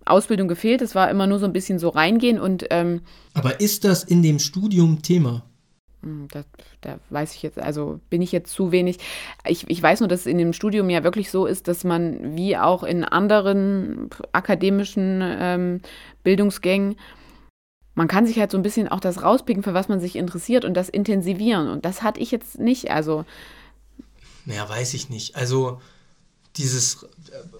Ausbildung gefehlt. Es war immer nur so ein bisschen so reingehen und ähm, Aber ist das in dem Studium Thema? Hm, da, da weiß ich jetzt, also bin ich jetzt zu wenig. Ich, ich weiß nur, dass es in dem Studium ja wirklich so ist, dass man wie auch in anderen akademischen ähm, Bildungsgängen, man kann sich halt so ein bisschen auch das rauspicken, für was man sich interessiert und das intensivieren. Und das hatte ich jetzt nicht. Also Naja, weiß ich nicht. Also dieses äh,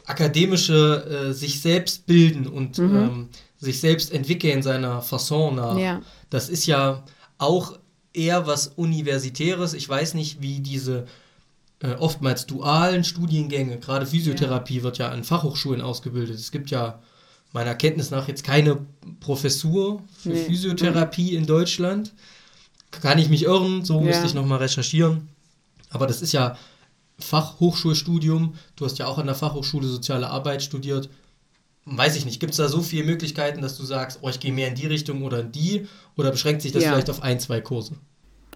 akademische äh, sich selbst bilden und Mhm. ähm, sich selbst entwickeln seiner Fasson nach, Ja. das ist ja auch eher was Universitäres. Ich weiß nicht, wie diese äh, oftmals dualen Studiengänge, gerade Physiotherapie wird ja an Fachhochschulen ausgebildet. Es gibt ja meiner Kenntnis nach jetzt keine Professur für Nee. Physiotherapie in Deutschland. Kann ich mich irren, so Ja. müsste ich nochmal recherchieren. Aber das ist ja Fachhochschulstudium. Du hast ja auch an der Fachhochschule Soziale Arbeit studiert. Weiß ich nicht, gibt es da so viele Möglichkeiten, dass du sagst, oh, ich gehe mehr in die Richtung oder in die? Oder beschränkt sich das Ja. vielleicht auf ein, zwei Kurse?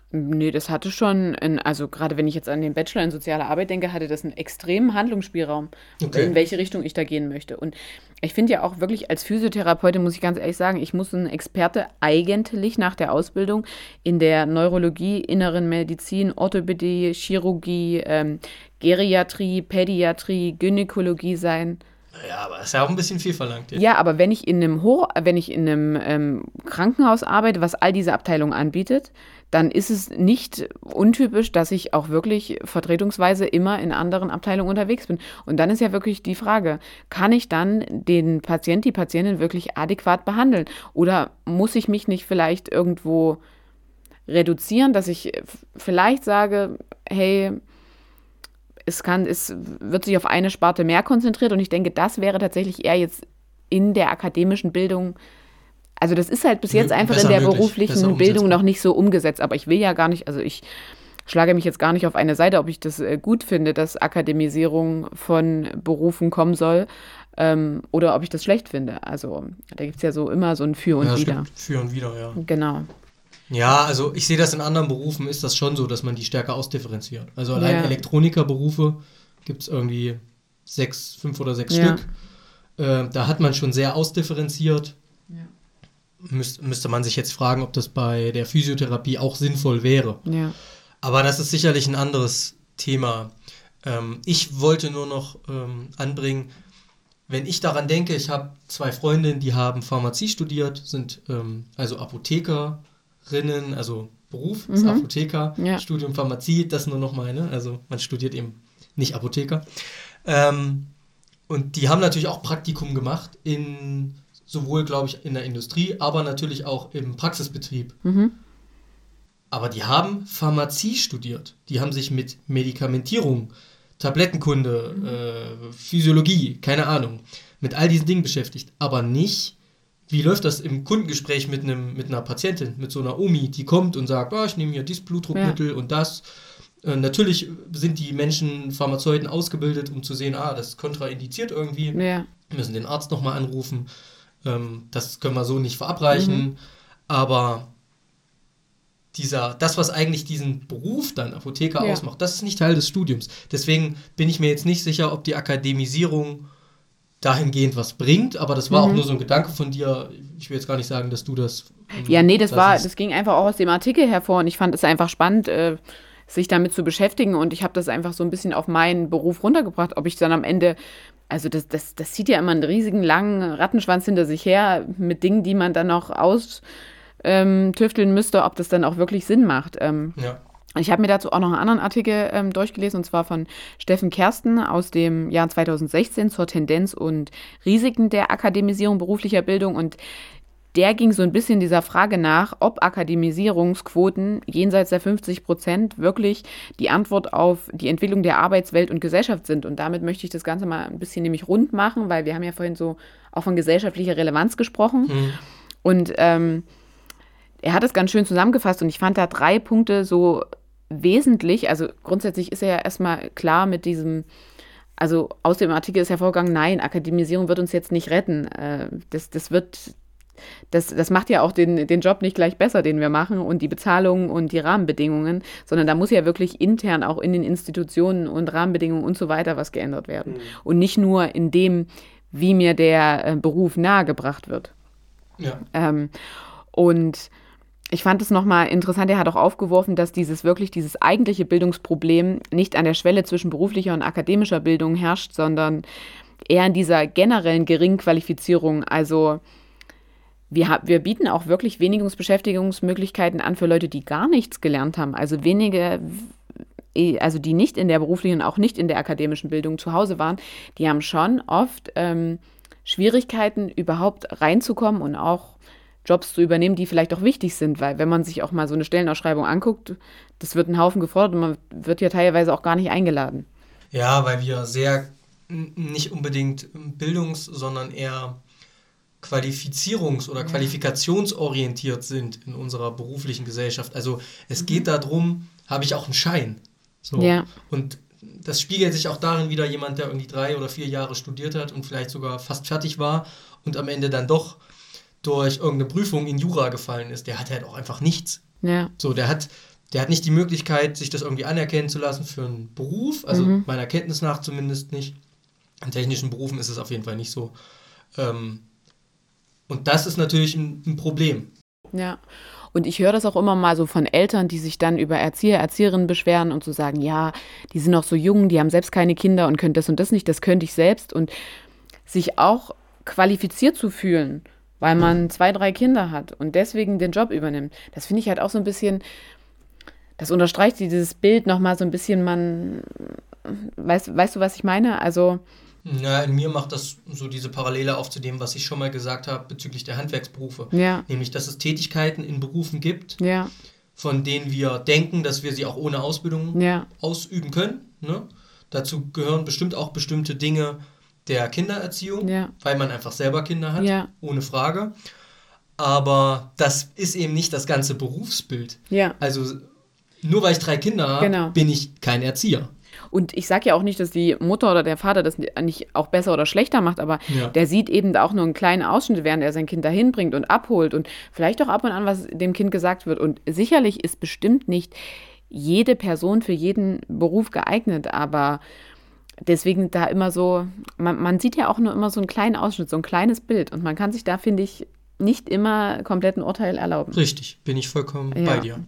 Nee, das hatte schon, ein, also gerade wenn ich jetzt an den Bachelor in soziale Arbeit denke, hatte das einen extremen Handlungsspielraum, Okay. in welche Richtung ich da gehen möchte. Und ich finde ja auch wirklich als Physiotherapeutin, muss ich ganz ehrlich sagen, ich muss ein Experte eigentlich nach der Ausbildung in der Neurologie, inneren Medizin, Orthopädie, Chirurgie, ähm, Geriatrie, Pädiatrie, Gynäkologie sein. Ja, aber das ist ja auch ein bisschen viel verlangt. Jetzt. Ja, aber wenn ich in einem Hoch, wenn ich in einem ähm, Krankenhaus arbeite, was all diese Abteilungen anbietet, dann ist es nicht untypisch, dass ich auch wirklich vertretungsweise immer in anderen Abteilungen unterwegs bin. Und dann ist ja wirklich die Frage, kann ich dann den Patient, die Patientin wirklich adäquat behandeln? Oder muss ich mich nicht vielleicht irgendwo reduzieren, dass ich vielleicht sage, hey, es kann, es wird sich auf eine Sparte mehr konzentriert und ich denke, das wäre tatsächlich eher jetzt in der akademischen Bildung. Also das ist halt bis jetzt Mö- einfach in der möglich, beruflichen Bildung noch nicht so umgesetzt. Aber ich will ja gar nicht, also ich schlage mich jetzt gar nicht auf eine Seite, ob ich das äh, gut finde, dass Akademisierung von Berufen kommen soll ähm, oder ob ich das schlecht finde. Also da gibt es ja so immer so ein Für und ja, Wider. für und wieder, ja. Genau. Ja, also ich sehe das in anderen Berufen, ist das schon so, dass man die stärker ausdifferenziert. Also allein Ja. Elektronikerberufe gibt es irgendwie sechs, fünf oder sechs Ja. Stück. Äh, da hat man schon sehr ausdifferenziert. Müs müsste man sich jetzt fragen, ob das bei der Physiotherapie auch sinnvoll wäre. Ja. Aber das ist sicherlich ein anderes Thema. Ähm, ich wollte nur noch ähm, anbringen, wenn ich daran denke, ich habe zwei Freundinnen, die haben Pharmazie studiert, sind ähm, also Apothekerinnen, also Beruf ist Mhm. Apotheker, Ja. Studium Pharmazie, das nur noch meine, also man studiert eben nicht Apotheker. Ähm, und die haben natürlich auch Praktikum gemacht in sowohl, glaube ich, in der Industrie, aber natürlich auch im Praxisbetrieb. Mhm. Aber die haben Pharmazie studiert. Die haben sich mit Medikamentierung, Tablettenkunde, äh, Physiologie, keine Ahnung, mit all diesen Dingen beschäftigt. Aber nicht, wie läuft das im Kundengespräch mit, einem, mit einer Patientin, mit so einer Omi, die kommt und sagt, oh, ich nehme hier dieses Blutdruckmittel und das. Äh, natürlich sind die Menschen, Pharmazeuten, ausgebildet, um zu sehen, ah, das ist kontraindiziert irgendwie Ja. müssen den Arzt nochmal anrufen. Ähm, das können wir so nicht verabreichen. Aber dieser, das, was eigentlich diesen Beruf dann Apotheker Ja. ausmacht, das ist nicht Teil des Studiums. Deswegen bin ich mir jetzt nicht sicher, ob die Akademisierung dahingehend was bringt, aber das war auch nur so ein Gedanke von dir. Ich will jetzt gar nicht sagen, dass du das. ähm, Ja, nee, das da war, das ging einfach auch aus dem Artikel hervor und ich fand es einfach spannend, äh, sich damit zu beschäftigen und ich habe das einfach so ein bisschen auf meinen Beruf runtergebracht, ob ich dann am Ende, also das, das, das zieht ja immer einen riesigen langen Rattenschwanz hinter sich her mit Dingen, die man dann noch austüfteln müsste, ob das dann auch wirklich Sinn macht. Ähm, Ja. Ich habe mir dazu auch noch einen anderen Artikel ähm, durchgelesen, und zwar von Steffen Kersten aus dem Jahr 2016 zur Tendenz und Risiken der Akademisierung beruflicher Bildung. Und der ging so ein bisschen dieser Frage nach, ob Akademisierungsquoten jenseits der 50 Prozent wirklich die Antwort auf die Entwicklung der Arbeitswelt und Gesellschaft sind. Und damit möchte ich das Ganze mal ein bisschen nämlich rund machen, weil wir haben ja vorhin so auch von gesellschaftlicher Relevanz gesprochen. Hm. Und ähm, er hat es ganz schön zusammengefasst und ich fand da drei Punkte so wesentlich. Also grundsätzlich ist er ja erstmal klar mit diesem, also aus dem Artikel ist hervorgegangen, nein, Akademisierung wird uns jetzt nicht retten. Äh, das, das wird, das, das macht ja auch den, den Job nicht gleich besser, den wir machen und die Bezahlung und die Rahmenbedingungen, sondern da muss ja wirklich intern auch in den Institutionen und Rahmenbedingungen und so weiter was geändert werden. Und nicht nur in dem, wie mir der äh, Beruf nahegebracht wird. Ja. Ähm, und ich fand es nochmal interessant, er hat auch aufgeworfen, dass dieses wirklich, dieses eigentliche Bildungsproblem nicht an der Schwelle zwischen beruflicher und akademischer Bildung herrscht, sondern eher in dieser generellen Geringqualifizierung. Also wir, wir bieten auch wirklich Wenigungsbeschäftigungsmöglichkeiten an für Leute, die gar nichts gelernt haben. Also wenige eh, also die nicht in der beruflichen auch nicht in der akademischen Bildung zu Hause waren, die haben schon oft ähm, Schwierigkeiten, überhaupt reinzukommen und auch Jobs zu übernehmen, die vielleicht auch wichtig sind, weil wenn man sich auch mal so eine Stellenausschreibung anguckt, das wird ein Haufen gefordert und man wird ja teilweise auch gar nicht eingeladen. Ja, weil wir sehr nicht unbedingt bildungs-, sondern eher qualifizierungs- oder qualifikationsorientiert sind in unserer beruflichen Gesellschaft. Also es geht mhm. darum, habe ich auch einen Schein. So. Ja. Und das spiegelt sich auch darin wieder, jemand, der irgendwie drei oder vier Jahre studiert hat und vielleicht sogar fast fertig war und am Ende dann doch durch irgendeine Prüfung in Jura gefallen ist, der hat halt auch einfach nichts. Ja. So, der hat, der hat nicht die Möglichkeit, sich das irgendwie anerkennen zu lassen für einen Beruf, also mhm. meiner Kenntnis nach zumindest nicht. In technischen Berufen ist es auf jeden Fall nicht so. Ähm, und das ist natürlich ein, ein Problem. Ja. Und ich höre das auch immer mal so von Eltern, die sich dann über Erzieher, Erzieherinnen beschweren und so sagen, ja, die sind noch so jung, die haben selbst keine Kinder und können das und das nicht, das könnte ich selbst. Und sich auch qualifiziert zu fühlen, weil man zwei, drei Kinder hat und deswegen den Job übernimmt. Das finde ich halt auch so ein bisschen, das unterstreicht dieses Bild nochmal so ein bisschen, man, weißt, weißt du, was ich meine? Also, ja, in mir macht das so diese Parallele auf zu dem, was ich schon mal gesagt habe bezüglich der Handwerksberufe. Ja. Nämlich, dass es Tätigkeiten in Berufen gibt, ja. von denen wir denken, dass wir sie auch ohne Ausbildung ja. ausüben können. Ne? Dazu gehören bestimmt auch bestimmte Dinge der Kindererziehung, ja. weil man einfach selber Kinder hat, ja. ohne Frage. Aber das ist eben nicht das ganze Berufsbild. Ja. Also nur weil ich drei Kinder habe, genau. bin ich kein Erzieher. Und ich sage ja auch nicht, dass die Mutter oder der Vater das nicht auch besser oder schlechter macht, aber ja. der sieht eben auch nur einen kleinen Ausschnitt, während er sein Kind dahin bringt und abholt und vielleicht auch ab und an, was dem Kind gesagt wird. Und sicherlich ist bestimmt nicht jede Person für jeden Beruf geeignet, aber deswegen da immer so, man, man sieht ja auch nur immer so einen kleinen Ausschnitt, so ein kleines Bild und man kann sich da, finde ich, nicht immer komplett ein Urteil erlauben. Richtig, bin ich vollkommen ja. bei dir.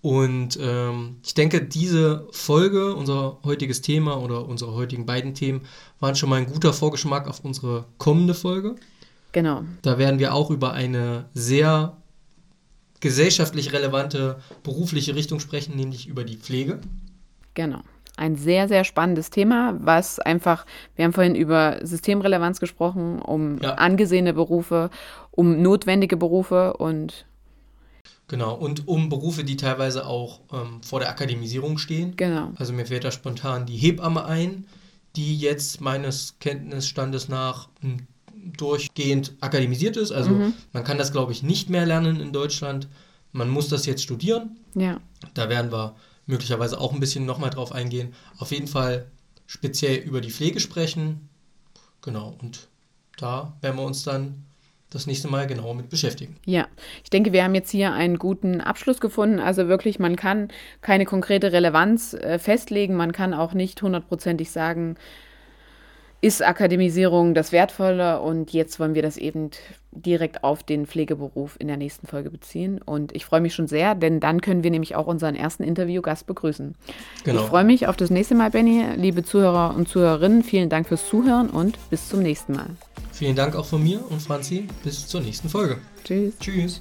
Und ähm, ich denke, diese Folge, unser heutiges Thema oder unsere heutigen beiden Themen, waren schon mal ein guter Vorgeschmack auf unsere kommende Folge. Genau. Da werden wir auch über eine sehr gesellschaftlich relevante berufliche Richtung sprechen, nämlich über die Pflege. Genau. Ein sehr, sehr spannendes Thema, was einfach, wir haben vorhin über Systemrelevanz gesprochen, um ja. angesehene Berufe, um notwendige Berufe und Genau, und um Berufe, die teilweise auch ähm, vor der Akademisierung stehen. Genau. Also mir fällt da spontan die Hebamme ein, die jetzt meines Kenntnisstandes nach hm, durchgehend akademisiert ist. Also mhm. man kann das, glaube ich, nicht mehr lernen in Deutschland. Man muss das jetzt studieren. Ja. Da werden wir möglicherweise auch ein bisschen nochmal drauf eingehen. Auf jeden Fall speziell über die Pflege sprechen. Genau, und da werden wir uns dann das nächste Mal genauer mit beschäftigen. Ja, ich denke, wir haben jetzt hier einen guten Abschluss gefunden. Also wirklich, man kann keine konkrete Relevanz äh, festlegen. Man kann auch nicht hundertprozentig sagen, ist Akademisierung das Wertvolle und jetzt wollen wir das eben direkt auf den Pflegeberuf in der nächsten Folge beziehen. Und ich freue mich schon sehr, denn dann können wir nämlich auch unseren ersten Interviewgast begrüßen. Genau. Ich freue mich auf das nächste Mal, Benny. Liebe Zuhörer und Zuhörerinnen, vielen Dank fürs Zuhören und bis zum nächsten Mal. Vielen Dank auch von mir und Franzi. Bis zur nächsten Folge. Tschüss. Tschüss.